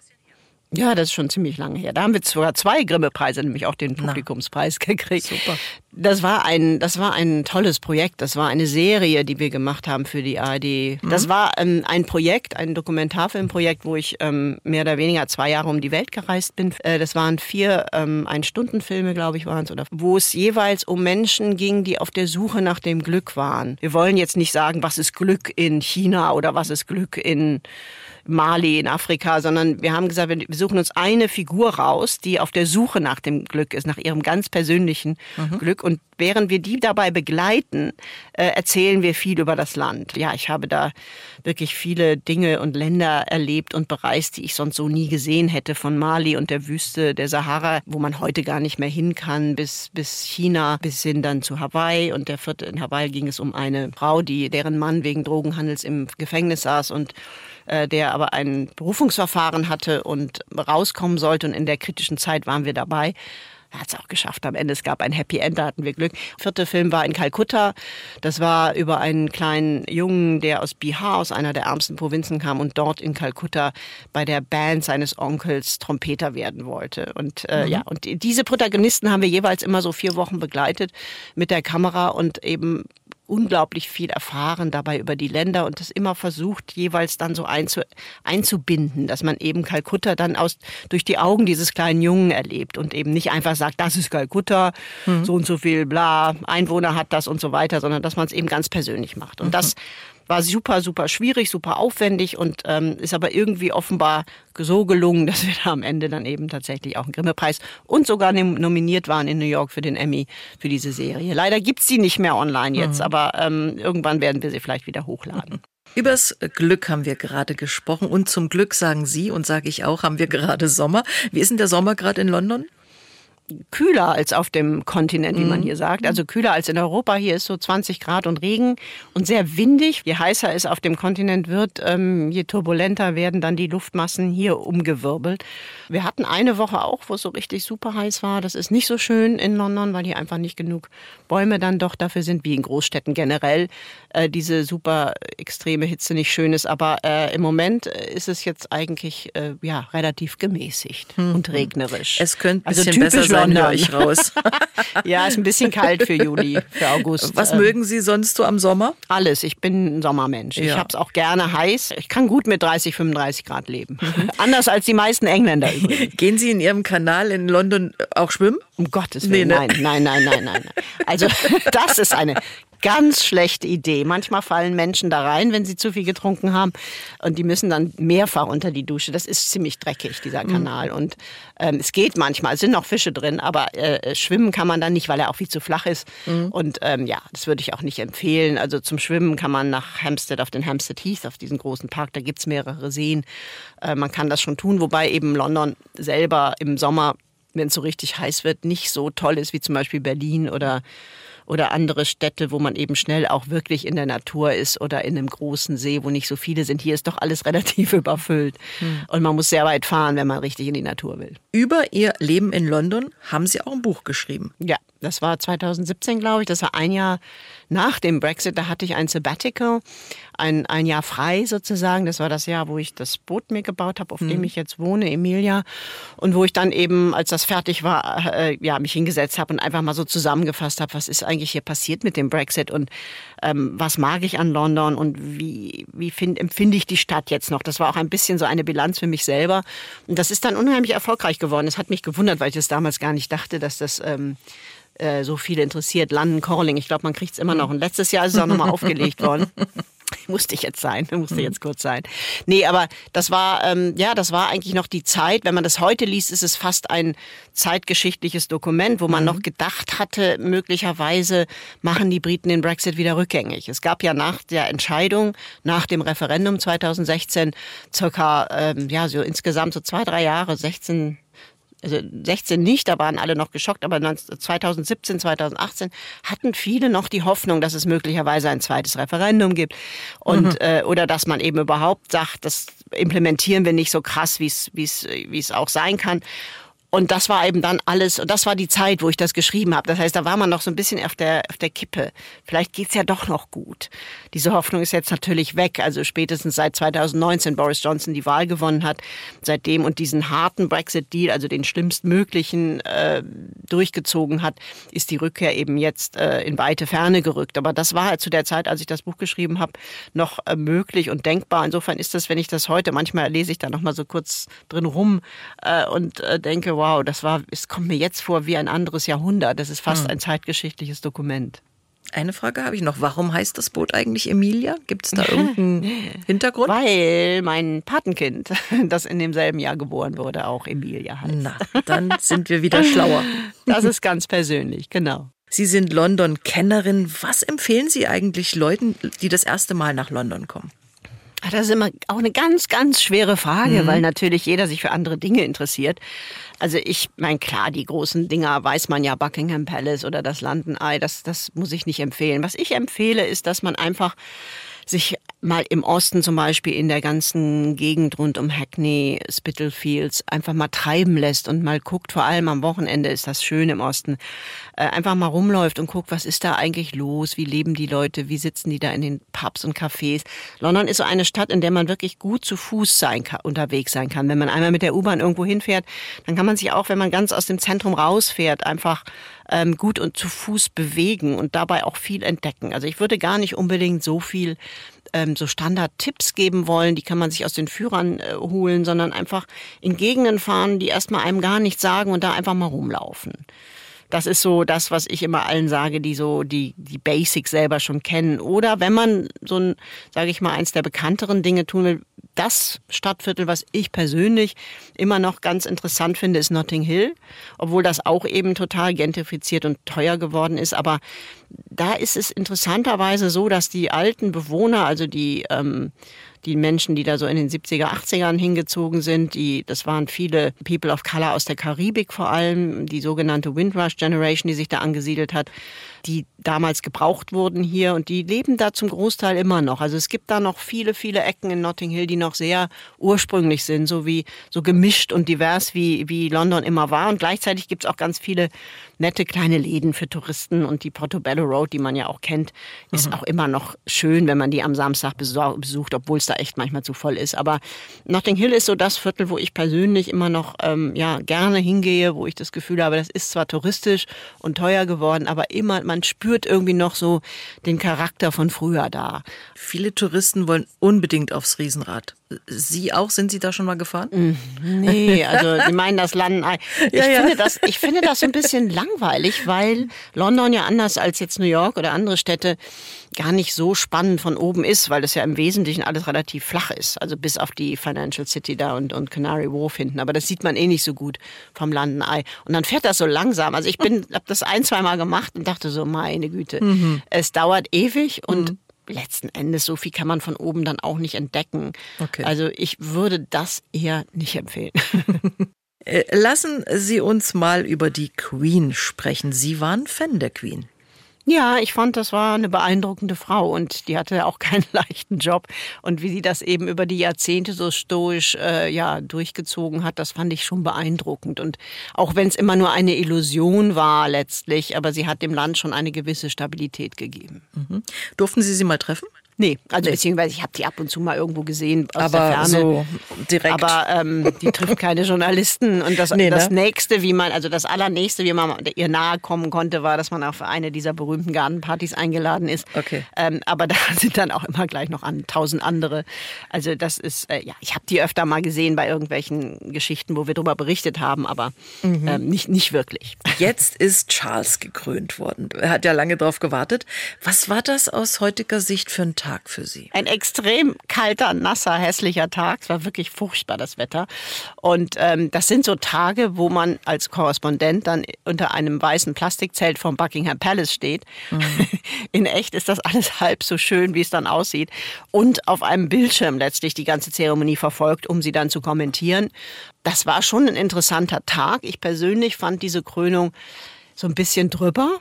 Ja, das ist schon ziemlich lange her. Da haben wir sogar zwei Grimme-Preise, nämlich auch den Publikumspreis gekriegt. Super. Das war ein, das war ein tolles Projekt. Das war eine Serie, die wir gemacht haben für die ARD. Das war ähm, ein Projekt, ein Dokumentarfilmprojekt, wo ich ähm, mehr oder weniger zwei Jahre um die Welt gereist bin. Äh, das waren vier ähm, Ein-Stunden-Filme, glaube ich, waren es, oder wo es jeweils um Menschen ging, die auf der Suche nach dem Glück waren. Wir wollen jetzt nicht sagen, was ist Glück in China oder was ist Glück in Mali in Afrika, sondern wir haben gesagt, wir suchen uns eine Figur raus, die auf der Suche nach dem Glück ist, nach ihrem ganz persönlichen mhm. Glück. Und während wir die dabei begleiten, äh, erzählen wir viel über das Land. Ja, ich habe da wirklich viele Dinge und Länder erlebt und bereist, die ich sonst so nie gesehen hätte, von Mali und der Wüste der Sahara, wo man heute gar nicht mehr hin kann, bis, bis China, bis hin dann zu Hawaii. Und der vierte in Hawaii ging es um eine Frau, die, deren Mann wegen Drogenhandels im Gefängnis saß und äh, der aber ein Berufungsverfahren hatte und rauskommen sollte. Und in der kritischen Zeit waren wir dabei. Er hat es auch geschafft am Ende. Es gab ein Happy End, da hatten wir Glück. Vierte Film war in Kalkutta. Das war über einen kleinen Jungen, der aus Bihar, aus einer der ärmsten Provinzen kam und dort in Kalkutta bei der Band seines Onkels Trompeter werden wollte. Und äh, mhm. ja, und diese Protagonisten haben wir jeweils immer so vier Wochen begleitet mit der Kamera und eben unglaublich viel erfahren dabei über die Länder und das immer versucht, jeweils dann so einzu, einzubinden, dass man eben Kalkutta dann aus, durch die Augen dieses kleinen Jungen erlebt und eben nicht einfach sagt, das ist Kalkutta, mhm. so und so viel, bla, Einwohner hat das und so weiter, sondern dass man es eben ganz persönlich macht. Und mhm. das war super, super schwierig, super aufwendig und ähm, ist aber irgendwie offenbar so gelungen, dass wir da am Ende dann eben tatsächlich auch einen Grimme-Preis und sogar nominiert waren in New York für den Emmy für diese Serie. Leider gibt's sie nicht mehr online jetzt, mhm. aber ähm, irgendwann werden wir sie vielleicht wieder hochladen. Übers Glück haben wir gerade gesprochen und zum Glück sagen Sie und sage ich auch, haben wir gerade Sommer. Wie ist denn der Sommer gerade in London? Kühler als auf dem Kontinent, wie man mhm. hier sagt. Also kühler als in Europa. Hier ist so 20 Grad und Regen und sehr windig. Je heißer es auf dem Kontinent wird, ähm, je turbulenter werden dann die Luftmassen hier umgewirbelt. Wir hatten eine Woche auch, wo es so richtig super heiß war. Das ist nicht so schön in London, weil hier einfach nicht genug Bäume dann doch dafür sind, wie in Großstädten generell äh, diese super extreme Hitze nicht schön ist. Aber äh, im Moment ist es jetzt eigentlich äh, ja relativ gemäßigt hm. und regnerisch. Es könnte ein also bisschen besser sein, höre ich raus. ja, ist ein bisschen kalt für Juli, für August. Was ähm, mögen Sie sonst so am Sommer? Alles. Ich bin ein Sommermensch. Ja. Ich habe es auch gerne heiß. Ich kann gut mit 30, 35 Grad leben. Mhm. Anders als die meisten Engländer übrigens. Gehen Sie in Ihrem Kanal in London auch schwimmen? Um Gottes Willen, nee, ne? nein, nein, nein, nein, nein. Also das ist eine ganz schlechte Idee. Manchmal fallen Menschen da rein, wenn sie zu viel getrunken haben und die müssen dann mehrfach unter die Dusche. Das ist ziemlich dreckig, dieser mhm. Kanal. Mhm. Und ähm, es geht manchmal, es sind noch Fische drin, aber äh, schwimmen kann man dann nicht, weil er auch viel zu flach ist. Mhm. Und ähm, ja, das würde ich auch nicht empfehlen. Also zum Schwimmen kann man nach Hampstead auf den Hampstead Heath, auf diesen großen Park, da gibt's mehrere Seen. Äh, man kann das schon tun, wobei eben London selber im Sommer wenn es so richtig heiß wird, nicht so toll ist wie zum Beispiel Berlin oder oder andere Städte, wo man eben schnell auch wirklich in der Natur ist oder in einem großen See, wo nicht so viele sind. Hier ist doch alles relativ überfüllt. Hm. Und man muss sehr weit fahren, wenn man richtig in die Natur will. Über Ihr Leben in London haben Sie auch ein Buch geschrieben. Ja, das war 2017, glaube ich. Das war ein Jahr nach dem Brexit. Da hatte ich ein Sabbatical, ein, ein Jahr frei sozusagen. Das war das Jahr, wo ich das Boot mir gebaut habe, auf mhm. dem ich jetzt wohne, Emilia. Und wo ich dann eben, als das fertig war, äh, ja, mich hingesetzt habe und einfach mal so zusammengefasst habe, was ist eigentlich hier passiert mit dem Brexit und ähm, was mag ich an London und wie, wie find, empfinde ich die Stadt jetzt noch. Das war auch ein bisschen so eine Bilanz für mich selber. Und das ist dann unheimlich erfolgreich geworden. Es hat mich gewundert, weil ich es damals gar nicht dachte, dass das ähm, äh, so viele interessiert. London Calling, ich glaube, man kriegt es immer noch. Und letztes Jahr ist es auch nochmal aufgelegt worden. musste ich jetzt sein, musste jetzt kurz sein. Nee, aber das war, ähm, ja, das war eigentlich noch die Zeit. Wenn man das heute liest, ist es fast ein zeitgeschichtliches Dokument, wo man mhm. noch gedacht hatte, möglicherweise machen die Briten den Brexit wieder rückgängig. Es gab ja nach der Entscheidung, nach dem Referendum 2016, circa, ähm, ja, so insgesamt so zwei, drei Jahre, 16, also 16 nicht, da waren alle noch geschockt, aber 2017, 2018 hatten viele noch die Hoffnung, dass es möglicherweise ein zweites Referendum gibt und mhm. äh, oder dass man eben überhaupt sagt, das implementieren wir nicht so krass, wie es wie es wie es auch sein kann. Und das war eben dann alles, und das war die Zeit, wo ich das geschrieben habe. Das heißt, da war man noch so ein bisschen auf der, auf der Kippe. Vielleicht geht's ja doch noch gut. Diese Hoffnung ist jetzt natürlich weg. Also spätestens seit 2019 Boris Johnson die Wahl gewonnen hat, seitdem und diesen harten Brexit-Deal, also den schlimmstmöglichen, äh, durchgezogen hat, ist die Rückkehr eben jetzt äh, in weite Ferne gerückt. Aber das war halt zu der Zeit, als ich das Buch geschrieben habe, noch äh, möglich und denkbar. Insofern ist das, wenn ich das heute, manchmal lese ich da noch mal so kurz drin rum äh, und äh, denke, wow, das war, es kommt mir jetzt vor wie ein anderes Jahrhundert. Das ist fast hm. ein zeitgeschichtliches Dokument. Eine Frage habe ich noch. Warum heißt das Boot eigentlich Emilia? Gibt es da irgendeinen Hintergrund? Weil mein Patenkind, das in demselben Jahr geboren wurde, auch Emilia heißt. Na, dann sind wir wieder schlauer. Das ist ganz persönlich, genau. Sie sind London-Kennerin. Was empfehlen Sie eigentlich Leuten, die das erste Mal nach London kommen? Das ist immer auch eine ganz, ganz schwere Frage, mhm. weil natürlich jeder sich für andere Dinge interessiert. Also ich meine, klar, die großen Dinger weiß man ja, Buckingham Palace oder das Landenei, das, das muss ich nicht empfehlen. Was ich empfehle, ist, dass man einfach sich mal im Osten zum Beispiel in der ganzen Gegend rund um Hackney, Spitalfields einfach mal treiben lässt und mal guckt, vor allem am Wochenende ist das schön im Osten, äh, einfach mal rumläuft und guckt, was ist da eigentlich los, wie leben die Leute, wie sitzen die da in den Pubs und Cafés. London ist so eine Stadt, in der man wirklich gut zu Fuß sein kann, unterwegs sein kann. Wenn man einmal mit der U-Bahn irgendwo hinfährt, dann kann man sich auch, wenn man ganz aus dem Zentrum rausfährt, einfach ähm, gut und zu Fuß bewegen und dabei auch viel entdecken. Also ich würde gar nicht unbedingt so viel ähm, so Standard-Tipps geben wollen, die kann man sich aus den Führern äh, holen, sondern einfach in Gegenden fahren, die erstmal einem gar nichts sagen und da einfach mal rumlaufen. Das ist so das, was ich immer allen sage, die so die, die Basics selber schon kennen. Oder wenn man so ein, sage ich mal, eins der bekannteren Dinge tun will, das Stadtviertel, was ich persönlich immer noch ganz interessant finde, ist Notting Hill, obwohl das auch eben total gentrifiziert und teuer geworden ist. Aber da ist es interessanterweise so, dass die alten Bewohner, also die ähm, die Menschen, die da so in den 70er, 80ern hingezogen sind, die, das waren viele People of Color aus der Karibik vor allem, die sogenannte Windrush Generation, die sich da angesiedelt hat, die damals gebraucht wurden hier und die leben da zum Großteil immer noch. Also es gibt da noch viele, viele Ecken in Notting Hill, die noch sehr ursprünglich sind, so wie so gemischt und divers wie, wie London immer war. Und gleichzeitig gibt es auch ganz viele nette kleine Läden für Touristen und die Portobello Road, die man ja auch kennt, ist mhm. auch immer noch schön, wenn man die am Samstag besucht, obwohl es da echt manchmal zu voll ist. Aber Notting Hill ist so das Viertel, wo ich persönlich immer noch ähm, ja gerne hingehe, wo ich das Gefühl habe, das ist zwar touristisch und teuer geworden, aber immer man spürt irgendwie noch so den Charakter von früher da. Viele Touristen wollen unbedingt aufs Riesenrad. Sie auch? Sind Sie da schon mal gefahren? Mm, nee, also Sie meinen das Landen. Ich, ja, ja. Finde das, ich finde das so ein bisschen langweilig, weil London ja anders als jetzt New York oder andere Städte gar nicht so spannend von oben ist, weil das ja im Wesentlichen alles relativ flach ist. Also bis auf die Financial City da und, und Canary Wharf hinten. Aber das sieht man eh nicht so gut vom Landenei. Und dann fährt das so langsam. Also ich bin, habe das ein, zwei Mal gemacht und dachte so, meine Güte, mhm. es dauert ewig und mhm letzten Endes so viel kann man von oben dann auch nicht entdecken. Okay. Also ich würde das eher nicht empfehlen. Äh, lassen Sie uns mal über die Queen sprechen. Sie waren Fan der Queen. Ja, ich fand, das war eine beeindruckende Frau und die hatte auch keinen leichten Job. Und wie sie das eben über die Jahrzehnte so stoisch äh, ja, durchgezogen hat, das fand ich schon beeindruckend. Und auch wenn es immer nur eine Illusion war letztlich, aber sie hat dem Land schon eine gewisse Stabilität gegeben. Mhm. Durften Sie sie mal treffen? Nee, also nee. beziehungsweise ich habe die ab und zu mal irgendwo gesehen aus aber der Ferne. So direkt. Aber ähm, die trifft keine Journalisten. Und das, nee, das ne? nächste, wie man, also das allernächste, wie man ihr nahe kommen konnte, war, dass man auf eine dieser berühmten Gartenpartys eingeladen ist. Okay. Ähm, aber da sind dann auch immer gleich noch an tausend andere. Also das ist, äh, ja, ich habe die öfter mal gesehen bei irgendwelchen Geschichten, wo wir darüber berichtet haben, aber mhm. ähm, nicht, nicht wirklich. Jetzt ist Charles gekrönt worden. Er hat ja lange darauf gewartet. Was war das aus heutiger Sicht für ein Tag für Sie? Ein extrem kalter, nasser, hässlicher Tag. Es war wirklich furchtbar, das Wetter. Und ähm, das sind so Tage, wo man als Korrespondent dann unter einem weißen Plastikzelt vom Buckingham Palace steht. Mhm. In echt ist das alles halb so schön, wie es dann aussieht. Und auf einem Bildschirm letztlich die ganze Zeremonie verfolgt, um sie dann zu kommentieren. Das war schon ein interessanter Tag. Ich persönlich fand diese Krönung so ein bisschen drüber.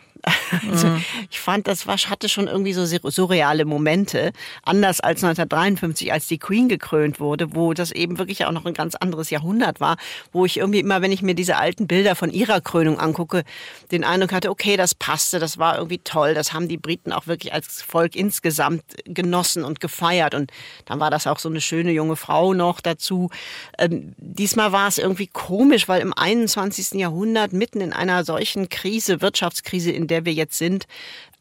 Also mhm. ich fand, das war, hatte schon irgendwie so surreale Momente. Anders als 1953, als die Queen gekrönt wurde, wo das eben wirklich auch noch ein ganz anderes Jahrhundert war, wo ich irgendwie immer, wenn ich mir diese alten Bilder von ihrer Krönung angucke, den Eindruck hatte, okay, das passte, das war irgendwie toll, das haben die Briten auch wirklich als Volk insgesamt genossen und gefeiert. Und dann war das auch so eine schöne junge Frau noch dazu. Ähm, diesmal war es irgendwie komisch, weil im 21. Jahrhundert mitten in einer solchen Krise, Wirtschaftskrise, in der wir jetzt sind,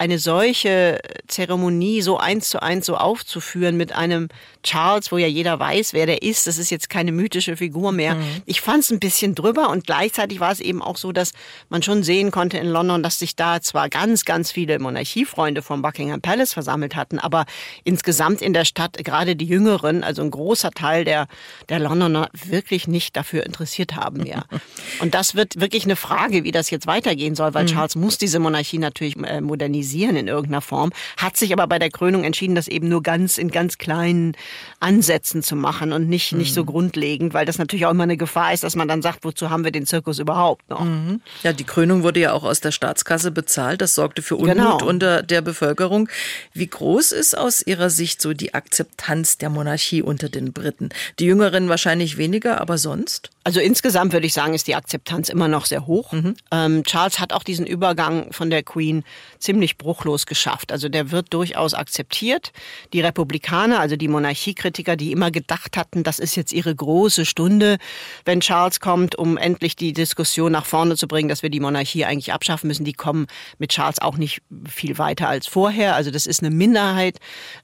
eine solche Zeremonie so eins zu eins so aufzuführen mit einem Charles, wo ja jeder weiß, wer der ist, das ist jetzt keine mythische Figur mehr. Mhm. Ich fand es ein bisschen drüber und gleichzeitig war es eben auch so, dass man schon sehen konnte in London, dass sich da zwar ganz, ganz viele Monarchiefreunde vom Buckingham Palace versammelt hatten, aber insgesamt in der Stadt, gerade die Jüngeren, also ein großer Teil der, der Londoner wirklich nicht dafür interessiert haben mehr. und das wird wirklich eine Frage, wie das jetzt weitergehen soll, weil mhm. Charles muss diese Monarchie natürlich äh, modernisieren in irgendeiner Form, hat sich aber bei der Krönung entschieden, das eben nur ganz in ganz kleinen Ansätzen zu machen und nicht, mhm. nicht so mhm. grundlegend, weil das natürlich auch immer eine Gefahr ist, dass man dann sagt, wozu haben wir den Zirkus überhaupt noch? Mhm. Ja, die Krönung wurde ja auch aus der Staatskasse bezahlt. Das sorgte für Unmut genau. unter der Bevölkerung. Wie groß ist aus Ihrer Sicht so die Akzeptanz der Monarchie unter den Briten? Die Jüngeren wahrscheinlich weniger, aber sonst? Also insgesamt würde ich sagen, ist die Akzeptanz immer noch sehr hoch. Mhm. Ähm, Charles hat auch diesen Übergang von der Queen ziemlich bruchlos geschafft. Also der wird durchaus akzeptiert. Die Republikaner, also die Monarchiekritiker, die immer gedacht hatten, das ist jetzt ihre große Stunde, wenn Charles kommt, um endlich die Diskussion nach vorne zu bringen, dass wir die Monarchie eigentlich abschaffen müssen, die kommen mit Charles auch nicht viel weiter als vorher. Also das ist eine Minderheit.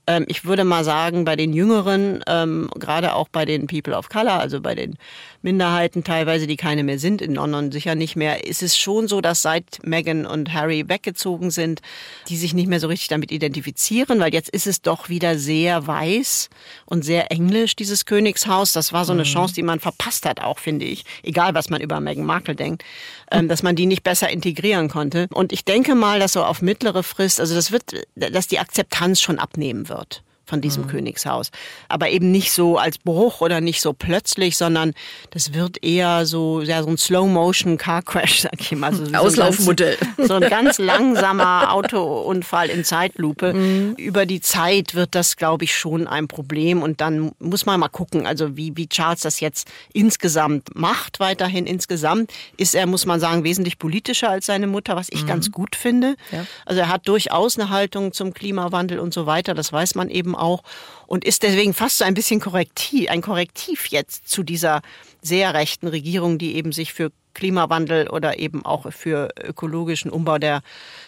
Ähm, ich würde mal sagen, bei den Jüngeren, ähm, gerade auch bei den People of Color, also bei den Minderheiten teilweise, die keine mehr sind, in London sicher nicht mehr, ist es schon so, dass seit Meghan und Harry weggezogen sind, die sich nicht mehr so richtig damit identifizieren, weil jetzt ist es doch wieder sehr weiß und sehr englisch, dieses Königshaus. Das war so eine mhm. Chance, die man verpasst hat, auch finde ich, egal was man über Meghan Markle denkt, ähm, dass man die nicht besser integrieren konnte. Und ich denke mal, dass so auf mittlere Frist, also das wird, dass die Akzeptanz schon abnehmen wird von diesem mhm. Königshaus. Aber eben nicht so als Bruch oder nicht so plötzlich, sondern das wird eher so, ja, so ein Slow-Motion-Car-Crash, sag ich mal. So, Auslaufmodell. So ein, ganz langsamer Autounfall in Zeitlupe. Mhm. Über die Zeit wird das, glaube ich, schon ein Problem. Und dann muss man mal gucken, also wie, wie Charles das jetzt insgesamt macht, weiterhin insgesamt, ist er, muss man sagen, wesentlich politischer als seine Mutter, was ich mhm. ganz gut finde. Ja. Also er hat durchaus eine Haltung zum Klimawandel und so weiter, das weiß man eben auch und ist deswegen fast so ein bisschen korrektiv, ein Korrektiv jetzt zu dieser sehr rechten Regierung, die eben sich für Klimawandel oder eben auch für ökologischen Umbau der,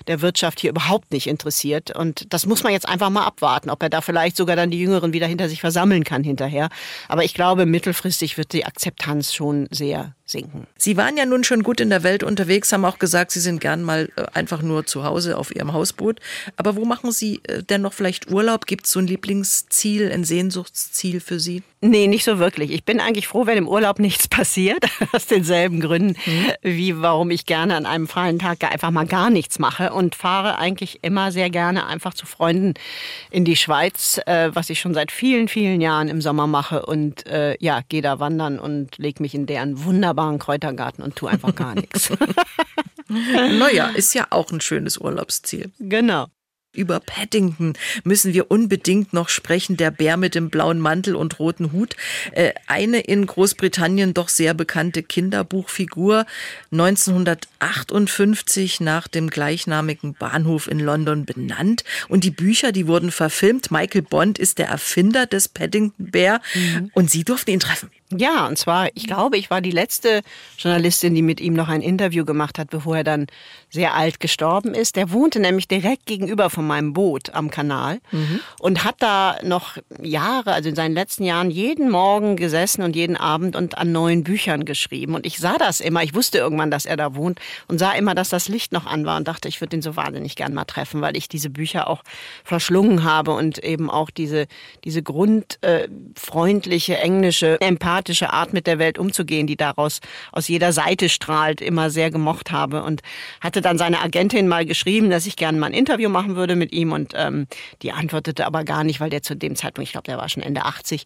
der Wirtschaft hier überhaupt nicht interessiert. Und das muss man jetzt einfach mal abwarten, ob er da vielleicht sogar dann die Jüngeren wieder hinter sich versammeln kann hinterher. Aber ich glaube, mittelfristig wird die Akzeptanz schon sehr sinken. Sie waren ja nun schon gut in der Welt unterwegs, haben auch gesagt, Sie sind gern mal äh, einfach nur zu Hause auf Ihrem Hausboot. Aber wo machen Sie äh, denn noch vielleicht Urlaub? Gibt es so ein Lieblingsziel, ein Sehnsuchtsziel für Sie? Nee, nicht so wirklich. Ich bin eigentlich froh, wenn im Urlaub nichts passiert, aus denselben Gründen, mhm. wie warum ich gerne an einem freien Tag einfach mal gar nichts mache und fahre eigentlich immer sehr gerne einfach zu Freunden in die Schweiz, äh, was ich schon seit vielen, vielen Jahren im Sommer mache und äh, ja, gehe da wandern und lege mich in deren wunderbaren Kräutergarten und tue einfach gar nichts. naja, ist ja auch ein schönes Urlaubsziel. Genau. Über Paddington müssen wir unbedingt noch sprechen, der Bär mit dem blauen Mantel und roten Hut. Äh, eine in Großbritannien doch sehr bekannte Kinderbuchfigur, 1958 nach dem gleichnamigen Bahnhof in London benannt. Und die Bücher, die wurden verfilmt. Michael Bond ist der Erfinder des Paddington Bär mhm. und Sie durften ihn treffen. Ja, und zwar, ich glaube, ich war die letzte Journalistin, die mit ihm noch ein Interview gemacht hat, bevor er dann sehr alt gestorben ist. Der wohnte nämlich direkt gegenüber von meinem Boot am Kanal mhm. und hat da noch Jahre, also in seinen letzten Jahren, jeden Morgen gesessen und jeden Abend und an neuen Büchern geschrieben. Und ich sah das immer. Ich wusste irgendwann, dass er da wohnt und sah immer, dass das Licht noch an war und dachte, ich würde ihn so wahnsinnig gern mal treffen, weil ich diese Bücher auch verschlungen habe und eben auch diese, diese grundfreundliche, äh, englische, empathische sympathische Art mit der Welt umzugehen, die daraus aus jeder Seite strahlt, immer sehr gemocht habe. Und hatte dann seine Agentin mal geschrieben, dass ich gerne mal ein Interview machen würde mit ihm. Und ähm, die antwortete aber gar nicht, weil der zu dem Zeitpunkt, ich glaube, der war schon Ende 80,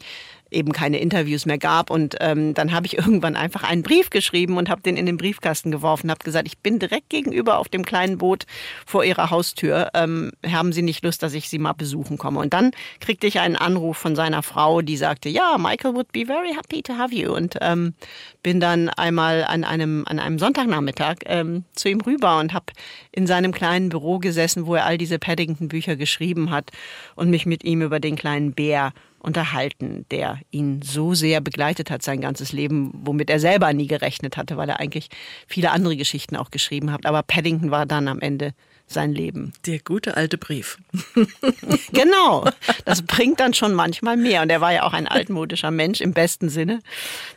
eben keine Interviews mehr gab. Und ähm, dann habe ich irgendwann einfach einen Brief geschrieben und habe den in den Briefkasten geworfen, habe gesagt, ich bin direkt gegenüber auf dem kleinen Boot vor Ihrer Haustür. Ähm, haben Sie nicht Lust, dass ich Sie mal besuchen komme? Und dann kriegte ich einen Anruf von seiner Frau, die sagte, ja, Michael would be very happy to have you. Und ähm, bin dann einmal an einem, an einem Sonntagnachmittag ähm, zu ihm rüber und habe in seinem kleinen Büro gesessen, wo er all diese Paddington-Bücher geschrieben hat und mich mit ihm über den kleinen Bär unterhalten, der ihn so sehr begleitet hat sein ganzes Leben, womit er selber nie gerechnet hatte, weil er eigentlich viele andere Geschichten auch geschrieben hat. Aber Paddington war dann am Ende sein Leben. Der gute alte Brief. genau. Das bringt dann schon manchmal mehr. Und er war ja auch ein altmodischer Mensch im besten Sinne.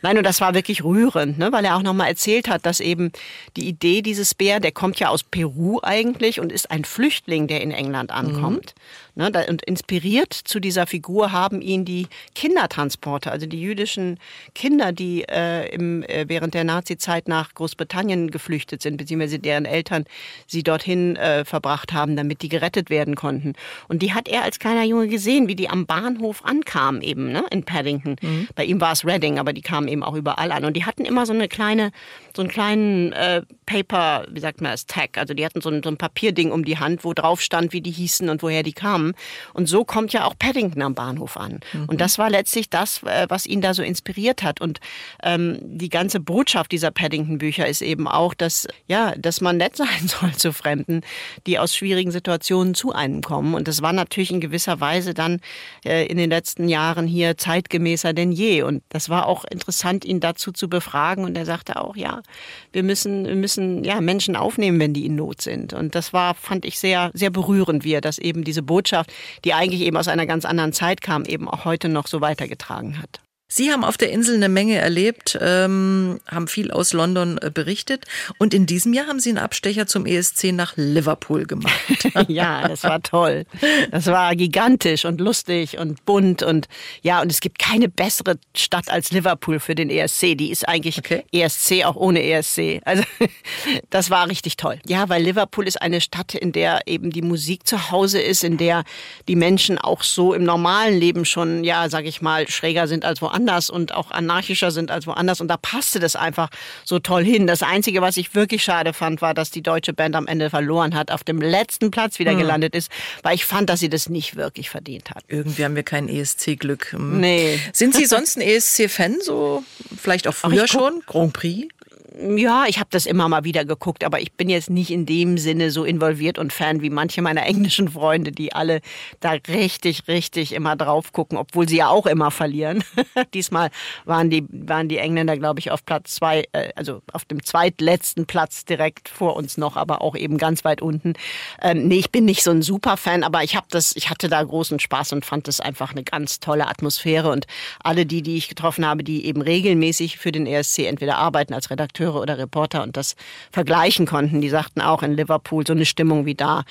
Nein, und das war wirklich rührend, ne? weil er auch nochmal erzählt hat, dass eben die Idee dieses Bär, der kommt ja aus Peru eigentlich und ist ein Flüchtling, der in England ankommt. Mhm. Ne, und inspiriert zu dieser Figur haben ihn die Kindertransporte, also die jüdischen Kinder, die äh, im, äh, während der Nazizeit nach Großbritannien geflüchtet sind, beziehungsweise deren Eltern sie dorthin äh, verbracht haben, damit die gerettet werden konnten. Und die hat er als kleiner Junge gesehen, wie die am Bahnhof ankamen eben ne, in Paddington. Mhm. Bei ihm war es Reading, aber die kamen eben auch überall an. Und die hatten immer so eine kleine, so einen kleinen äh, Paper, wie sagt man das, Tag. Also die hatten so ein, so ein Papierding um die Hand, wo drauf stand, wie die hießen und woher die kamen haben. Und so kommt ja auch Paddington am Bahnhof an. Mhm. Und das war letztlich das, äh, was ihn da so inspiriert hat. Und ähm, die ganze Botschaft dieser Paddington-Bücher ist eben auch, dass, ja, dass man nett sein soll zu Fremden, die aus schwierigen Situationen zu einem kommen. Und das war natürlich in gewisser Weise dann äh, in den letzten Jahren hier zeitgemäßer denn je. Und das war auch interessant, ihn dazu zu befragen. Und er sagte auch, ja, wir müssen, wir müssen ja, Menschen aufnehmen, wenn die in Not sind. Und das war, fand ich sehr, sehr berührend, wie er das eben diese Botschaft Botschaft, die eigentlich eben aus einer ganz anderen Zeit kam, eben auch heute noch so weitergetragen hat. Sie haben auf der Insel eine Menge erlebt, ähm, haben viel aus London äh, berichtet und in diesem Jahr haben Sie einen Abstecher zum ESC nach Liverpool gemacht. ja, das war toll. Das war gigantisch und lustig und bunt und ja, und es gibt keine bessere Stadt als Liverpool für den ESC. Die ist eigentlich okay. ESC auch ohne ESC. Also das war richtig toll. Ja, weil Liverpool ist eine Stadt, in der eben die Musik zu Hause ist, in der die Menschen auch so im normalen Leben schon, ja, sag ich mal, schräger sind als woanders woanders und auch anarchischer sind als woanders. Und da passte das einfach so toll hin. Das Einzige, was ich wirklich schade fand, war, dass die deutsche Band am Ende verloren hat, auf dem letzten Platz wieder hm. gelandet ist, weil ich fand, dass sie das nicht wirklich verdient hat. Irgendwie haben wir kein ESC-Glück. Hm. Nee. Sind Sie sonst ein ESC-Fan? So vielleicht auch früher schon? Grand Prix? Ja, ich habe das immer mal wieder geguckt, aber ich bin jetzt nicht in dem Sinne so involviert und Fan wie manche meiner englischen Freunde, die alle da richtig, richtig immer drauf gucken, obwohl sie ja auch immer verlieren. Diesmal waren die, waren die Engländer, glaube ich, auf Platz zwei, äh, also auf dem zweitletzten Platz direkt vor uns noch, aber auch eben ganz weit unten. Ähm, nee, ich bin nicht so ein Superfan, aber ich habe das, ich hatte da großen Spaß und fand das einfach eine ganz tolle Atmosphäre und alle die, die ich getroffen habe, die eben regelmäßig für den ESC entweder arbeiten als Redakteur Redakteure oder Reporter und das vergleichen konnten. Die sagten auch in Liverpool so eine Stimmung wie da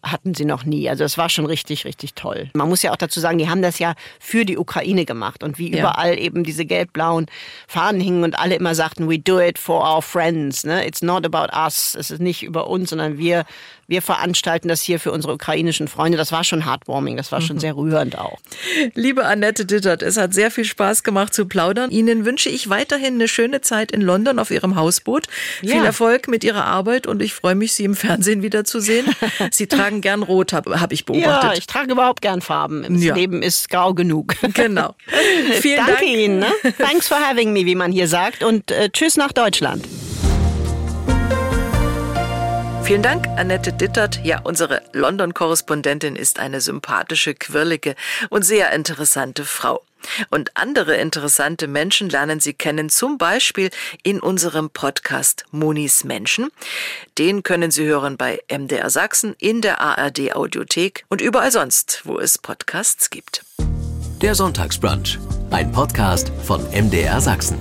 hatten sie noch nie. Also es war schon richtig, richtig toll. Man muss ja auch dazu sagen, die haben das ja für die Ukraine gemacht und wie ja. überall eben diese gelb-blauen Fahnen hingen und alle immer sagten, we do it for our friends. Ne? It's not about us. Es ist nicht über uns, sondern wir wir veranstalten das hier für unsere ukrainischen Freunde. Das war schon heartwarming, das war schon mhm. sehr rührend auch. Liebe Annette Dittert, es hat sehr viel Spaß gemacht zu plaudern. Ihnen wünsche ich weiterhin eine schöne Zeit in London auf Ihrem Hausboot. Ja. Viel Erfolg mit Ihrer Arbeit und ich freue mich, Sie im Fernsehen wiederzusehen. Sie tragen gern Rot, habe hab ich beobachtet. Ja, ich trage überhaupt gern Farben. Das ja. Leben ist grau genug. Genau. Vielen Danke Dank. Ihnen. Ne? Thanks for having me, wie man hier sagt. Und äh, tschüss nach Deutschland. Vielen Dank, Annette Dittert. Ja, unsere London-Korrespondentin ist eine sympathische, quirlige und sehr interessante Frau. Und andere interessante Menschen lernen Sie kennen, zum Beispiel in unserem Podcast Monis Menschen. Den können Sie hören bei MDR Sachsen, in der ARD Audiothek und überall sonst, wo es Podcasts gibt. Der Sonntagsbrunch, ein Podcast von MDR Sachsen.